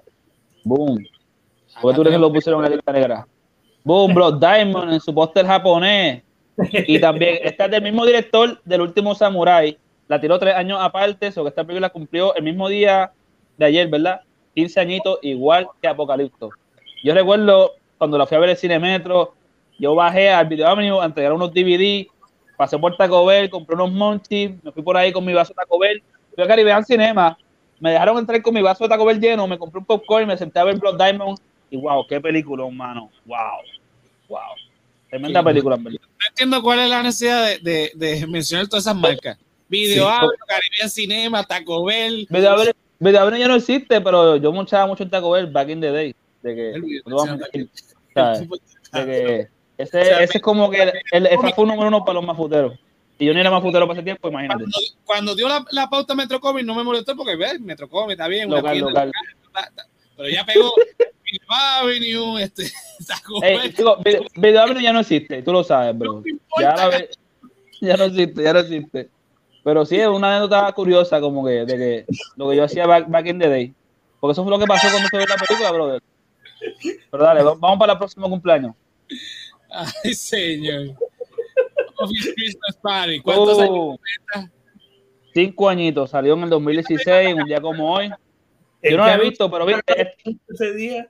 D: Boom. ¿Por qué tú crees que lo pusieron en la lista negra? Boom, Blood Diamond en su póster japonés. Y también, esta es del mismo director del último Samurai. La tiró tres años aparte, eso que esta película cumplió el mismo día de ayer, ¿verdad? 15 añitos, igual que Apocalipto. Yo recuerdo cuando la fui a ver el Cine Metro, yo bajé al Video Avenue a entregar unos DVD, pasé por Taco Bell, compré unos monchis, me fui por ahí con mi vaso de Taco Bell, fui a Caribbean Cinema, me dejaron entrar con mi vaso de Taco Bell lleno, me compré un popcorn, me senté a ver Blood Diamond y wow, qué película, hermano. Wow, wow. Tremenda película, en
C: verdad. No entiendo cuál es la necesidad de, de, mencionar todas esas marcas. Video sí, Caribbean Cinema, Taco Bell.
D: Video Video ya no existe, pero yo muchaba mucho en Taco Bell back in the day. De que, de que ese, ese es como que el, el fue número uno para los mafuteros. Y yo ni era mafutero para ese tiempo, imagínate.
C: Cuando, cuando dio la, la pauta Metro Comic no me molestó porque, ver, Metro Comic está bien.
D: Local, local.
C: pero ya pegó Avenue, este,
D: hey, digo, Video Avenue ya no existe, tú lo sabes, bro. ya, la, ya no existe, ya no existe. Pero sí, es una anécdota curiosa, como que, de que lo que yo hacía back, back in the day. Porque eso fue lo que pasó cuando se ve la película, brother. Pero dale, vamos para el próximo cumpleaños.
C: Ay, señor. Christmas Party. ¿Cuántos
D: uh, años Cinco añitos. Salió en el 2016, un día como hoy. Yo no la he visto, pero viste.
A: Ese día.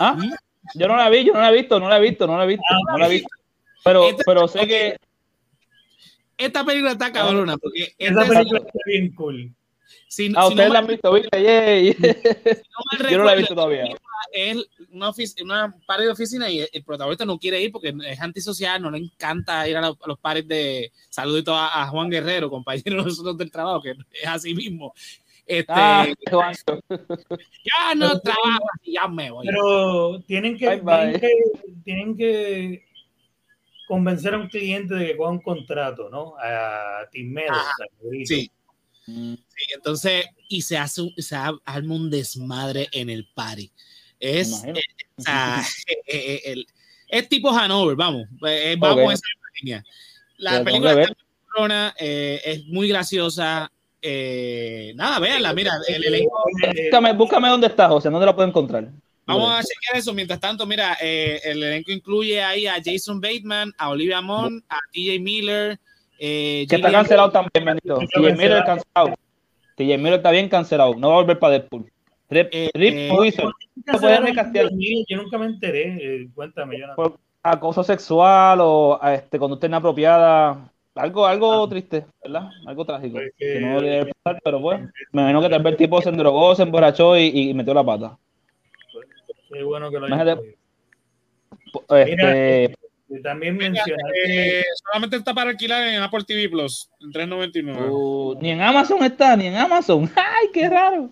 D: ¿Ah? Yo no la vi, yo no la he visto, no la he visto, no la he visto, ah, no la he visto. Pero, este pero sé que.
C: Esta película está cabrona, porque
A: esta película está bien cool.
C: Si,
D: ah, ustedes la han visto, ¿viste? Yeah, no yo no la he visto todavía.
C: Es una, una pared de oficina y el, protagonista no quiere ir porque es antisocial, no le encanta ir a, los, a pares de saludito a, a, Juan Guerrero, compañero de nosotros del trabajo, que es así mismo. Este, ah, ya no trabajo, ya me voy.
A: Pero tienen que, tienen que, tienen que convencer a un cliente de que coja un contrato, ¿no? A Timero.
C: Sí. Mm. sí. entonces, y se hace se arma un desmadre en el party. Es, eh, o sea, eh, eh, el, es tipo Hanover, vamos, vamos a esa línea. La película es, es muy graciosa, eh, nada, véanla, mira, el elenco.
D: Búscame, búscame dónde está, José, dónde la puedo encontrar.
C: Vamos a chequear eso. Mientras tanto, mira, eh, el elenco incluye ahí a Jason Bateman, a Olivia Munn, a TJ Miller.
D: Eh, que está cancelado también, Benito. TJ Miller cancelado. TJ Miller está bien cancelado. No va a volver para Deadpool. Rip, eh, Rip eh,
A: Yo nunca me enteré. cuéntame,
D: Por acoso sexual o este, conducta inapropiada algo, algo triste, ¿verdad? Algo trágico. Pues que, no debería pasar, pero bueno, me imagino que tal vez el tipo se endrogó, se emborrachó y, y metió la pata.
A: Qué bueno que lo haya este, también mencionar
C: eh, solamente está para alquilar en Apple TV Plus en 3.99
D: uh, ni en Amazon está ni en Amazon ay qué raro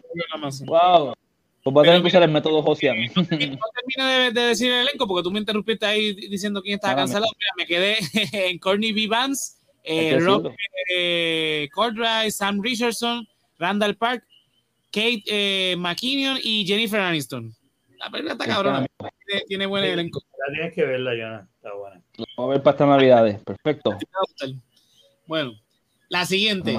D: wow pues voy a tener que usar el método Josian.
C: No termino de, decir el elenco porque tú me interrumpiste ahí diciendo quién estaba cancelado. Mira, me quedé en Courtney B. Vance, eh, Rob eh, Sam Richardson, Randall Park, Kate eh, McKinnon y Jennifer Aniston. La película está cabrona. Tiene, tiene buen elenco.
A: La tienes que verla, Jonah. Está buena.
D: Vamos a ver para estas navidades. Perfecto.
C: Bueno, la siguiente.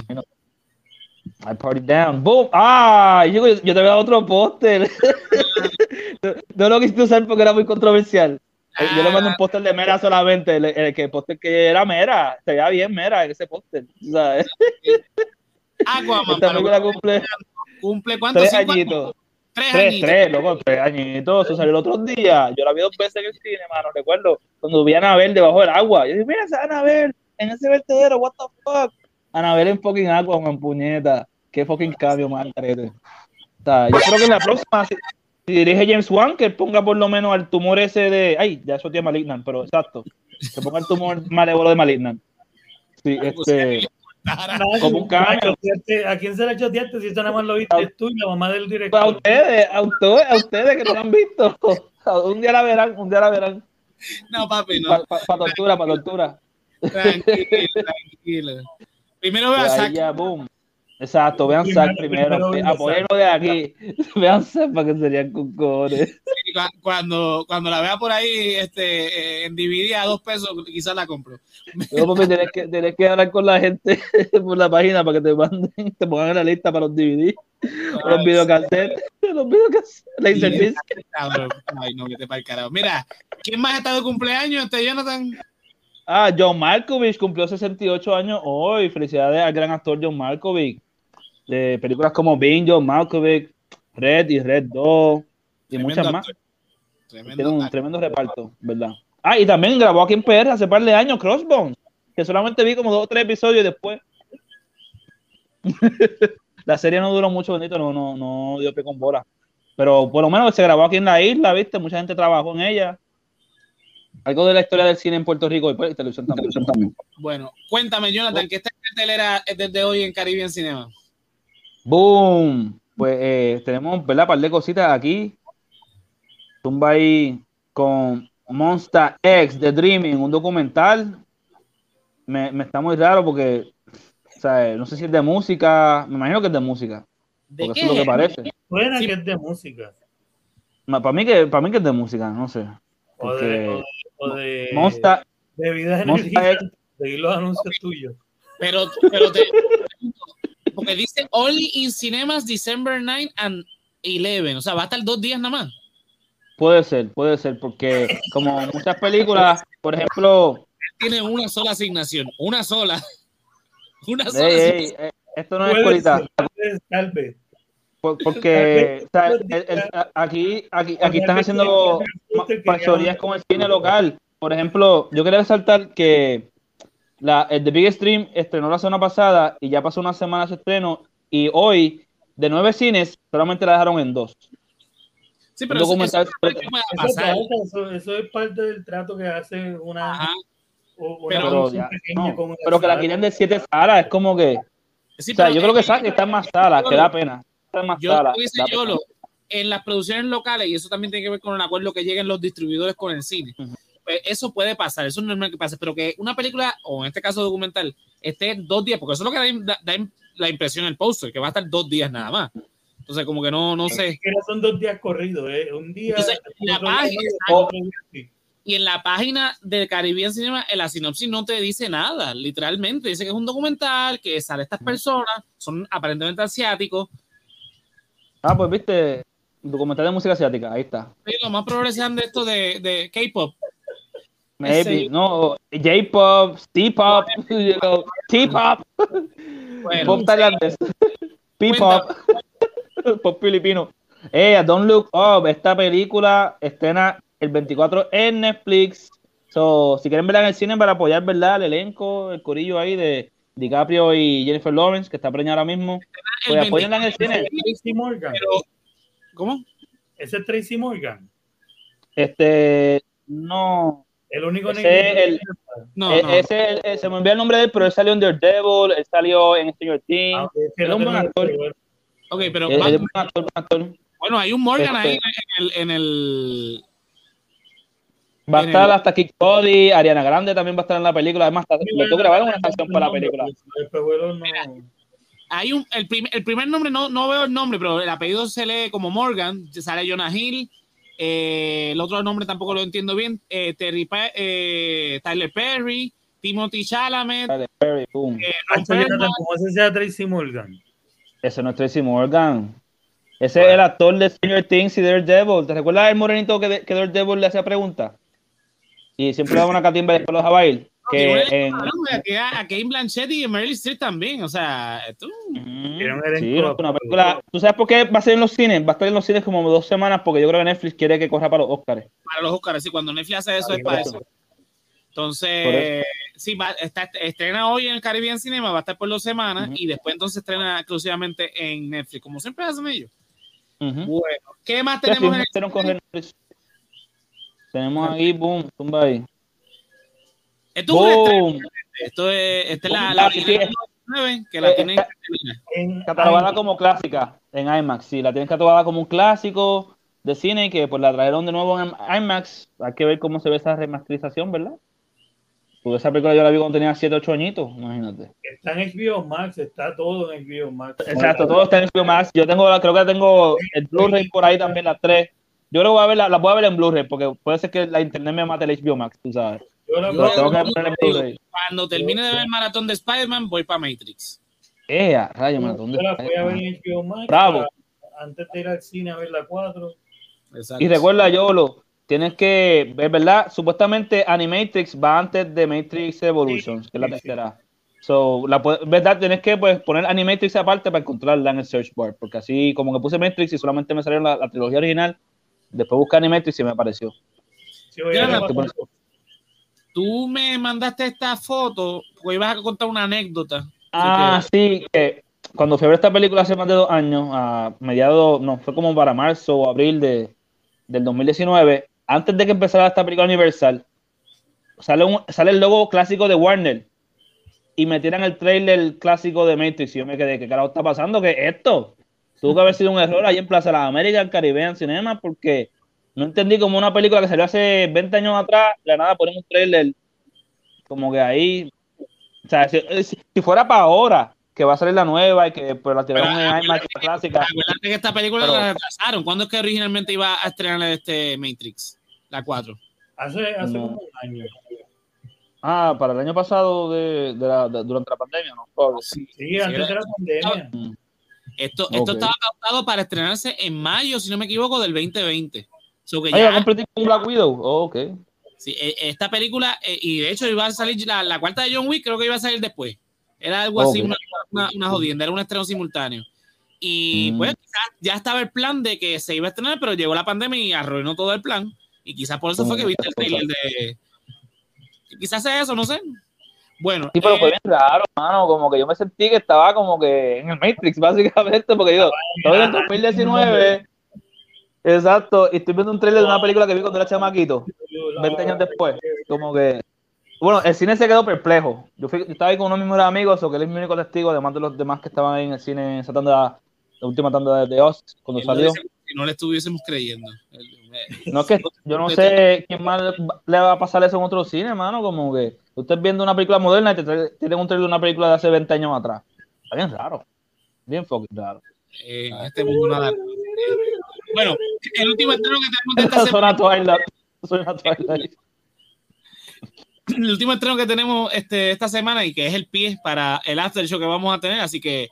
D: I party down. Boom. Ah, yo, yo te voy a dar otro póster. no, lo quisiste usar porque era muy controversial. Yo le mando un póster de Mera solamente, el, el, el póster que era Mera, se veía bien Mera ese póster, ¿sabes?
C: Aquaman,
D: cumple,
C: cumple cuántos
D: tres añitos. Tres, tres, añitos. tres, loco, tres añitos. Eso salió el otro día. Yo la vi dos veces en el cine, mano. Recuerdo cuando vi a Anabel debajo del agua. Yo dije, mira esa Anabel en ese vertedero, what the fuck. Anabel en fucking agua, en puñeta. Qué fucking cambio, man, carete. O sea, yo creo que en la próxima, si dirige James Wan, que ponga por lo menos al tumor ese de. Ay, ya eso tiene Malignant, pero exacto. Que ponga el tumor malévolo de Malignant. Sí, este. Como un cambio.
A: ¿A quién se le echó choteaste si eso nada más lo viste tú y la mamá del director?
D: A ustedes, a ustedes, a ustedes que no lo han visto. Un día la verán, un día la verán.
C: No, papi, no.
D: Para pa, tortura, para tortura.
C: Tranquilo, tranquilo. Primero ve a
D: Ya, boom. Exacto, vean Zack primero, apoyenlo de aquí. Vean Zack para que serían cucones.
C: cuando, cuando la vea por ahí este, en DVD a dos pesos, quizás la compro.
D: No, tienes que, hablar con la gente por la página para que te manden, te pongan en la lista para los DVD, los videocassettes, los videocassettes, la
C: Ay, no, que te el carajo. Mira, ¿quién más está de cumpleaños, este Jonathan?
D: Ah, John Malkovich cumplió 68 años hoy. Felicidades al gran actor John Malkovich. De películas como Bing, John Malkovich, Red y Red 2 y muchas más. Tiene un tremendo reparto, ¿verdad? Ah, y también grabó aquí en PR hace par de años Crossbones, que solamente vi como dos o tres episodios y después. la serie no duró mucho, bonito, no, no, no dio pie con bola. Pero por lo menos se grabó aquí en la isla, ¿viste? Mucha gente trabajó en ella. Algo de la historia del cine en Puerto Rico y pues, televisión también.
C: Bueno, cuéntame, Jonathan, ¿qué está en cartelera desde hoy en Caribbean Cinema?
D: ¡Boom! Pues eh, tenemos, ¿verdad? Un par de cositas aquí. Tumba ahí con Monster X The Dreaming, un documental. Me, me, está muy raro porque, o sea, no sé si es de música, me imagino que es de música.
C: ¿De qué?
D: es lo que parece.
A: Suena que es de música.
D: para, mí que, para mí que es de música, no sé.
A: O de, o de,
D: Monster,
A: de vida energía, de los anuncios tuyos.
C: Pero, pero te, porque dice Only in Cinemas December 9 and 11, o sea, va a estar dos días nada más.
D: Puede ser, puede ser, porque como muchas películas, por ejemplo.
C: Tiene una sola asignación, una sola. Una
D: sola. Ey, ey, esto no es cualidad. Porque o sea, el, el, aquí, aquí, aquí están haciendo pastorías con el cine local. Por ejemplo, yo quería resaltar que la, el The Big Stream estrenó la semana pasada y ya pasó una semana su estreno. Y hoy, de nueve cines, solamente la dejaron en dos.
C: Sí, pero eso, eso,
A: eso, es parte del trato que hace una.
D: pero, pero que la quieren de siete salas, es como que. Sí, o sea, yo creo que están más salas, que da pena. Están más
C: yo,
D: salas.
C: Yo, en las producciones locales, y eso también tiene que ver con el acuerdo que lleguen los distribuidores con el cine. Uh -huh. Pues, eso puede pasar, eso es normal que pase, pero que una película, o en este caso documental, esté dos días, porque eso es lo que da, da, da la impresión el póster, que va a estar dos días nada más. Entonces, como que no, no sé.
A: Que son dos días corridos, ¿eh? Un día.
C: Entonces, la página, y en la página de Caribbean Cinema, en la sinopsis no te dice nada, literalmente. Dice que es un documental, que sale estas personas, son aparentemente asiáticos.
D: Ah, pues viste, documental de música asiática, ahí está.
C: Sí, lo más probable sean de esto de, de K-pop.
D: Maybe, no, J-pop, T-pop, you know, T-pop, bueno, pop tailandés, P-pop, pop filipino. Hey, Don't Look Up, esta película estrena el 24 en Netflix. So, si quieren verla en el cine para apoyar, ¿verdad? El elenco, el corillo ahí de DiCaprio y Jennifer Lawrence, que está preñada ahora mismo, pues apoyenla en el cine.
A: Tracy Morgan.
C: Pero, ¿Cómo?
A: ¿Ese es Tracy Morgan?
D: Este, no.
A: El único
D: ese, el, no, no. Ese, el, se me envía el nombre de él, pero él salió en Daredevil, él salió en Stranger Things. Ah, okay, es un buen actor.
C: Ok, pero.
D: Un actor, un actor.
C: Bueno, hay un Morgan este, ahí en el, en el
D: Va a estar hasta Kick Cody, Ariana Grande también va a estar en la película. Además, le tocó grabar una canción para la película.
C: Mira, hay un, el, prim, el, primer nombre, no, no veo el nombre, pero el apellido se lee como Morgan. Sale Jonah Hill. Eh, el otro nombre tampoco lo entiendo bien. Eh, Terry, eh, Tyler Perry, Timothy Chalamet.
D: Tyler Perry, boom.
A: Eh, ¿Cómo se llama Tracy Morgan?
D: Ese no es Tracy Morgan. Ese bueno. es el actor de Stranger Things y Daredevil. ¿Te recuerdas el morenito que, que Daredevil le hacía preguntas? y siempre daba una catimba después los daba ir. Que
C: en... a, a Kane Blanchett y a Meryl Streep también, o sea, tú.
D: Sí, una película. ¿Tú sabes por qué va a ser en los cines? Va a estar en los cines como dos semanas porque yo creo que Netflix quiere que corra para los Oscars.
C: Para los Oscars, sí, cuando Netflix hace eso es para eso. Entonces, sí, va, está, estrena hoy en el Caribbean Cinema, va a estar por dos semanas uh -huh. y después entonces estrena exclusivamente en Netflix, como siempre hacen ellos. Uh -huh. Bueno, ¿qué más tenemos
D: sí, en el... Tenemos ahí, boom, tumba ahí.
C: Esto boom. es, esto es, esta es la, la,
D: sí, sí.
C: 9, que la
D: eh,
C: tienen
D: en, catalogada como clásica en IMAX. Sí, la tienen catalogada como un clásico de cine que pues la trajeron de nuevo en IMAX. Hay que ver cómo se ve esa remasterización, ¿verdad? Pues esa película yo la vi cuando tenía 7, 8 añitos, imagínate.
A: Está en HBO Max, está todo en HBO Max.
D: Exacto, todo está en HBO Max. Yo tengo, creo que tengo el Blu-ray por ahí también, las tres. Yo creo que voy a ver, la, voy a ver en Blu-ray, porque puede ser que la internet me mate el HBO Max, tú sabes. Yo
C: tengo que ver en Blu-ray. Cuando termine de ver el maratón de Spider-Man, voy para Matrix.
D: Eh, rayo, maratón
A: de Spider-Man. voy a ver en HBO Max. Bravo. antes de ir al cine a ver la 4.
D: Y recuerda, Yolo, tienes que ver, ¿verdad? Supuestamente Animatrix va antes de Matrix Evolutions, que es la tercera. So, la verdad, tienes que pues, poner Animatrix aparte para encontrarla en el search bar, porque así como que puse Matrix y solamente me salió la, trilogía original, después busqué Animatrix y me apareció.
C: Tú me mandaste esta foto, porque ibas a contar una anécdota.
D: Ah, sí, que cuando fui a ver esta película hace más de dos años, a mediados, no, fue como para marzo o abril de, del 2019, antes de que empezara esta película Universal, sale, un, sale el logo clásico de Warner y me tiran el trailer clásico de Matrix y yo me quedé, ¿qué carajo está pasando? ¿Qué es esto? Tuvo que haber sido un error ahí en Plaza de las Américas, Caribbean Cinema, porque no entendí como una película que salió hace 20 años atrás, la nada ponen un trailer como que ahí, o sea, si, fuera para ahora, que va a salir la nueva y que pues, la tiraron en IMAX clásica.
C: que esta película la retrasaron. ¿Cuándo es que originalmente iba a estrenar este Matrix? La 4.
A: Hace, hace como un año.
D: Ah, para el año pasado de, de la, durante la pandemia, ¿no?
A: Sí, sí antes de la pandemia.
C: Mm. Esto, esto estaba pautado para estrenarse en mayo, si no me equivoco, del 2020.
D: So que ya, con Black Widow. Oh, ok.
C: Sí, e, esta película, e, y de hecho iba a salir la, la, cuarta de John Wick, creo que iba a salir después. Era algo así, una, una, jodienda, era un estreno simultáneo. Y mm. pues ya estaba el plan de que se iba a estrenar, pero llegó la pandemia y arruinó todo el plan. Y quizás por eso fue que viste el trailer de, Quizás sea eso, no sé. Bueno.
D: Sí, pero fue eh, bien raro, mano. Como que yo me sentí que estaba como que en el Matrix, básicamente, porque yo, todo en 2019. Exacto, y estoy viendo un trailer de una película que vi cuando era chamaquito, 20 años después. Como que. Bueno, el cine se quedó perplejo. Yo, fui, estaba ahí con unos mismos amigos, o que él es mi único testigo, además de los demás que estaban ahí en el cine, esa tanda, la última tanda de, Oz, cuando salió.
C: Si no le estuviésemos creyendo.
D: No es que yo no sé quién más le va a pasar eso en otro cine, hermano. Como que usted viendo una película moderna y te tienen un trailer de una película de hace 20 años atrás. Está bien raro. Bien fucking raro.
C: Eh, este mundo nada. Bueno, el último estreno que tenemos de esta semana. El último estreno que tenemos este, esta semana y que es el pie para el after show que vamos a tener. Así que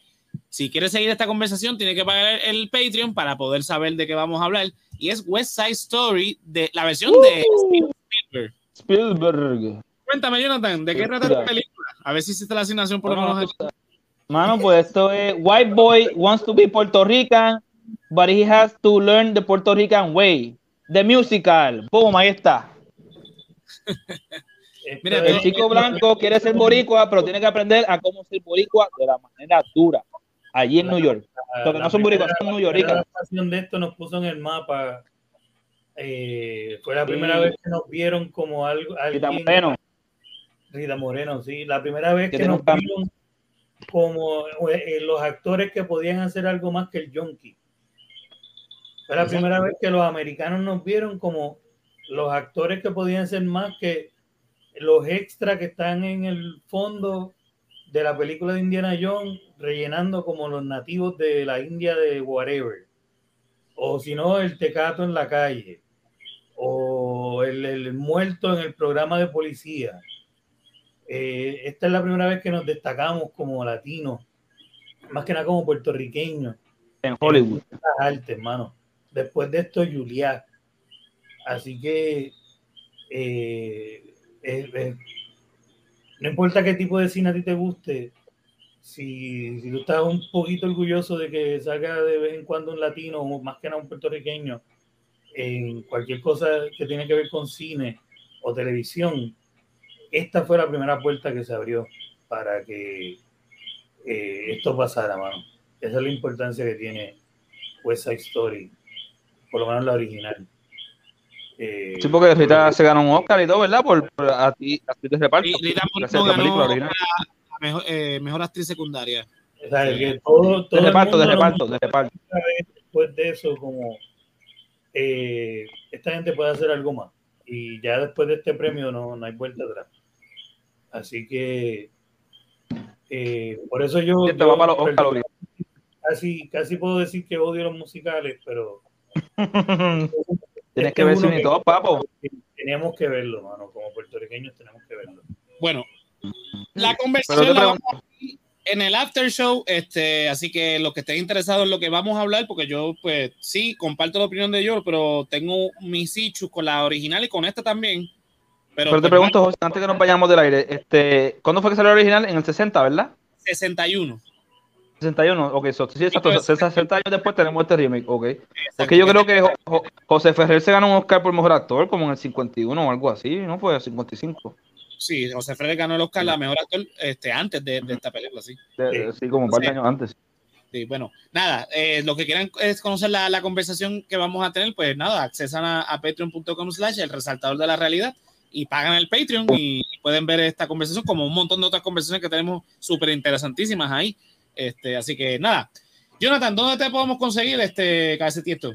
C: si quieres seguir esta conversación, tiene que pagar el Patreon para poder saber de qué vamos a hablar y es West Side Story, de la versión de uh.
D: Spielberg. Spielberg.
C: Cuéntame, Jonathan, ¿de qué trata esta película? A ver si hiciste la asignación por lo menos.
D: Mano, pues esto es White Boy wants to be Puerto Rican, but he has to learn the Puerto Rican way. The musical. Boom, ahí está. Mira, el chico blanco quiere ser boricua, pero tiene que aprender a cómo ser boricua de la manera dura allí en New York. Porque no son boricuas, son New York. La
A: de esto nos puso en el mapa. Eh, fue la primera vez que nos vieron como algo.
D: Rita Moreno.
A: Rita Moreno, sí. La primera vez que, nos vieron como eh, los actores que podían hacer algo más que el junkie. Fue la primera vez que los americanos nos vieron como los actores que podían ser más que los extras que están en el fondo de la película de Indiana Jones rellenando como los nativos de la India de whatever. O si no, el tecato en la calle. O el, muerto en el programa de policía. Eh, esta es la primera vez que nos destacamos como latinos, más que nada como puertorriqueños.
D: En Hollywood.
A: Arte, hermano. Después de esto, Juliá. Así que eh, no importa qué tipo de cine a ti te guste, si, si, tú estás un poquito orgulloso de que salga de vez en cuando un latino o más que nada un puertorriqueño en cualquier cosa que tiene que ver con cine o televisión, esta fue la primera puerta que se abrió para que eh, esto pasara, mano. Esa es la importancia que tiene West Side Story, por lo menos la original.
D: Eh, sí, porque Rita se ganó un Oscar y todo, ¿verdad? Por, a ti, a ti te reparto. Rita
C: ganó mejor, eh, mejor actriz secundaria.
A: O sea, que todo, todo
D: de reparto, de reparto, de reparto.
A: Después de eso, como eh, esta gente puede hacer algo más. Y ya después de este premio no, no hay vuelta atrás. Así que eh, por eso yo, casi, casi puedo decir que odio los musicales, pero
D: tienes que ver todo, papo.
A: Teníamos que verlo, mano, como puertorriqueños tenemos que verlo.
C: Bueno, la conversación en el after show, este, así que los que estén interesados en lo que vamos a hablar, porque yo, pues, sí, comparto la opinión de yo, pero tengo mis issues con la original y con esta también.
D: Pero, te pues, pregunto, José, antes que nos vayamos del aire, este, ¿cuándo fue que salió la original? En el 60, ¿verdad?
C: 61.
D: 61, ok, sí, exacto, 60 años después tenemos este remake, ok. Porque yo creo que José Ferrer se ganó un Oscar por mejor actor como en el 51 o algo así, ¿no? Fue el 55.
C: Sí, José Ferrer ganó el Oscar la mejor actor este, antes de, esta película, sí.
D: sí, como un par de años antes.
C: Sí, bueno, nada, eh, lo que quieran es conocer la, la, conversación que vamos a tener, pues nada, accesan a, a patreon.com slash el resaltador de la realidad y pagan el Patreon y pueden ver esta conversación como un montón de otras conversaciones que tenemos súper interesantísimas ahí. Este, así que nada. Jonathan, ¿dónde te podemos conseguir este cabeza Tiesto?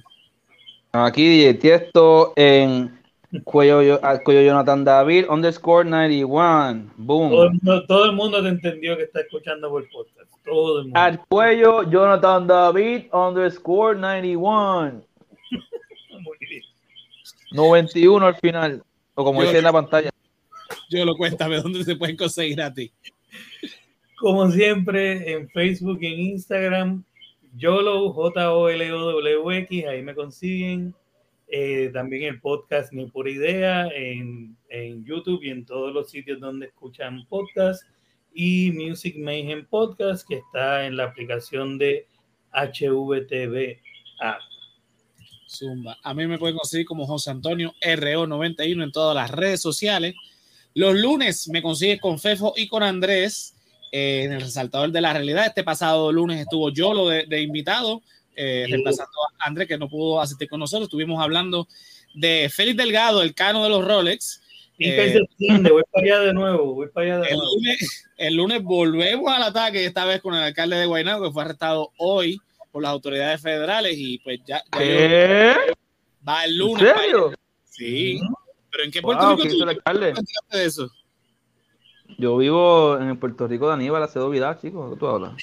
D: Aquí DJ Tiesto en cuello, cuello Jonathan David underscore 91. Boom.
A: Todo el, mundo, todo el mundo te entendió que está escuchando por podcast. Todo el mundo.
D: Al cuello Jonathan David underscore 91. 91 al final. O como dice en la pantalla.
C: Yo lo cuéntame, ¿dónde se pueden conseguir a ti?
A: Como siempre, en Facebook y en Instagram, YOLO, J-O-L-O-W-X, ahí me consiguen. Eh, también el podcast Ni por Idea en, en, YouTube y en todos los sitios donde escuchan podcast. Y Music Mayhem Podcast, que está en la aplicación de HVTV.
C: Zumba. A mí me pueden conseguir como José Antonio RO91 en todas las redes sociales. Los lunes me consigues con Fefo y con Andrés eh, en el resaltador de la realidad. Este pasado lunes estuvo yo lo de, invitado, eh, reemplazando a Andrés que no pudo asistir con nosotros. Estuvimos hablando de Félix Delgado, el cano de los Rolex.
A: Eh, voy para allá de nuevo, voy para allá de
C: el
A: nuevo.
C: Lunes, el lunes volvemos al ataque, esta vez con el alcalde de Guaynabo, que fue arrestado hoy por las autoridades federales y pues ya, va el lunes.
D: ¿En serio?
C: Sí. ¿Pero en qué Puerto Rico tú
D: de eso? Yo vivo en Puerto Rico de Aníbal, Acedo Vidal, chicos. ¿Qué tú hablas?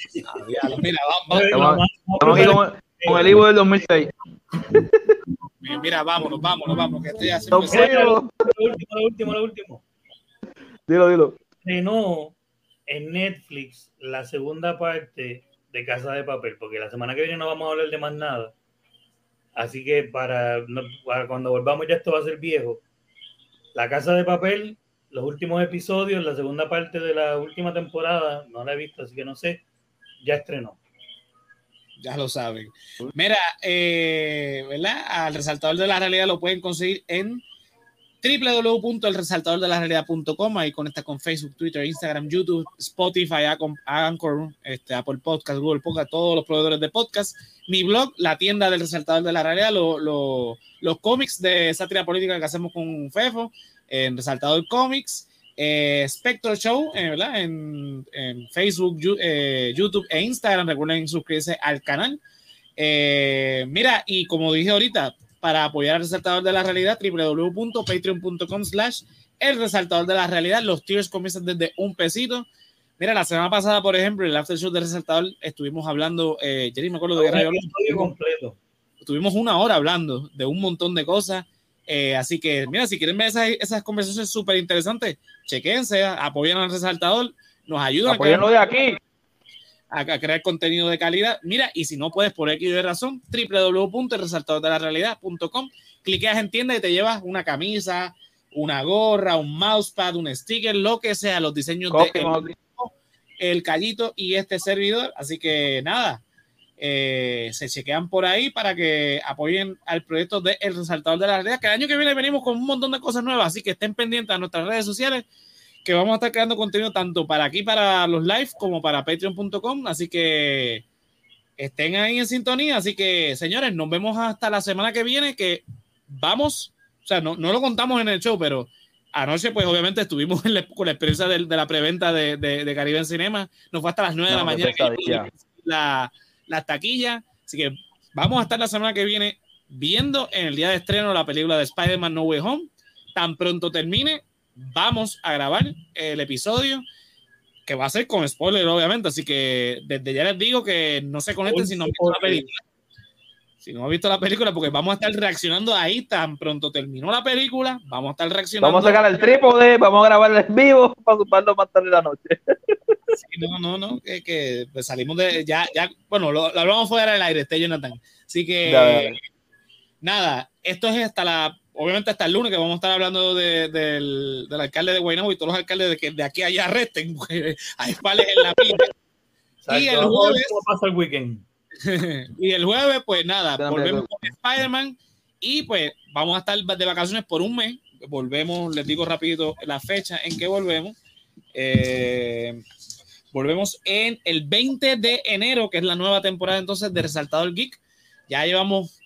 C: Mira, vamos, vamos,
D: estamos aquí con, con, el Ivo del 2006.
C: Mira, vámonos, vámonos, vamos, que estoy haciendo.
A: Lo último, lo último, lo último.
D: Dilo, dilo.
A: No, en Netflix la segunda parte de Casa de Papel, porque la semana que viene no vamos a hablar de más nada. Así que para, cuando volvamos ya esto va a ser viejo. La Casa de Papel, los últimos episodios, la segunda parte de la última temporada, no la he visto, así que no sé, ya estrenó.
C: Ya lo saben. Mira, eh, ¿verdad? Al resaltador de la realidad lo pueden conseguir en www.elresaltadordelarealidad.com ahí conecta con Facebook, Twitter, Instagram, YouTube, Spotify, Anchor, este, Apple Podcast, Google Podcast, todos los proveedores de podcast. Mi blog, la tienda del resaltador de la realidad, los cómics de sátira política que hacemos con Fefo, en Resaltador Comics, eh, Spectro Show, eh. En, Facebook, eh, YouTube e Instagram. Recuerden suscribirse al canal. mira, y como dije ahorita, para apoyar al resaltador de la realidad, www.patreon.com slash el resaltador de la realidad. Los tiers comienzan desde un pesito. Mira, la semana pasada, por ejemplo, en el after show del resaltador, estuvimos hablando, eh, Jerry, me acuerdo de Guerra
A: completo.
C: Estuvimos una hora hablando de un montón de cosas. Eh, así que, mira, si quieren ver esas, esas conversaciones súper interesantes, chequense, apoyen al resaltador, nos ayudan.
D: Apoyenlo de aquí
C: a, crear contenido de calidad. Mira, y si no puedes por X de razón, www.resaltadordelarealidad.com, cliqueas en tienda y te llevas una camisa, una gorra, un mousepad, un sticker, lo que sea, los diseños de el, callito y este servidor. Así que nada, eh, se chequean por ahí para que apoyen al proyecto de El Resaltador de la Realidad, que el año que viene venimos con un montón de cosas nuevas, así que estén pendientes a nuestras redes sociales que vamos a estar creando contenido tanto para aquí, para los live, como para patreon.com. Así que estén ahí en sintonía. Así que, señores, nos vemos hasta la semana que viene, que vamos, o sea, no, no lo contamos en el show, pero anoche, pues obviamente estuvimos con la experiencia de, la preventa de, de, Caribe en Cinema. Nos fue hasta las 9 de la mañana la, la taquilla. Así que vamos a estar la semana que viene viendo en el día de estreno la película de Spider-Man No Way Home. Tan pronto termine, vamos a grabar el episodio que va a ser con spoiler, obviamente. Así que desde ya les digo que no se conecten si no han visto la película. Si no han visto la película, porque vamos a estar reaccionando ahí tan pronto terminó la película. Vamos a estar reaccionando.
D: Vamos a sacar el trípode, vamos a grabar en vivo para ocuparlo más tarde de la noche.
C: no, no, no, que, pues salimos de. Ya, ya, bueno, lo, hablamos fuera del aire, este Jonathan. Así que, nada, esto es hasta la obviamente hasta el lunes que vamos a estar hablando del, del, alcalde de Guaynabo y todos los alcaldes de que de aquí a allá arresten, hay pales en la pista. y el jueves.
A: pasa el weekend?
C: y el jueves, pues nada, volvemos con Spider-Man y pues vamos a estar de vacaciones por un mes. Volvemos, les digo rapidito la fecha en que volvemos. Eh, volvemos en el 20 de enero, que es la nueva temporada entonces de Resaltado el Geek. Ya llevamos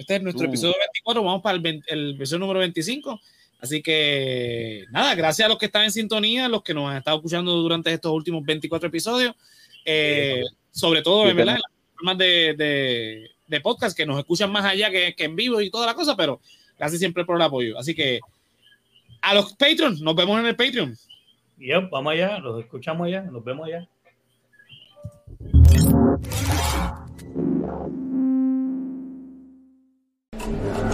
C: este es nuestro uh. episodio 24, vamos para el, el, episodio número 25. Así que nada, gracias a los que están en sintonía, los que nos han estado escuchando durante estos últimos 24 episodios, eh, sobre todo en las formas de, de, podcast que nos escuchan más allá que, que en vivo y toda la cosa, pero gracias siempre por el apoyo. Así que a los Patreons, nos vemos en el Patreon.
A: Y vamos allá, los escuchamos allá, nos vemos allá. Yeah.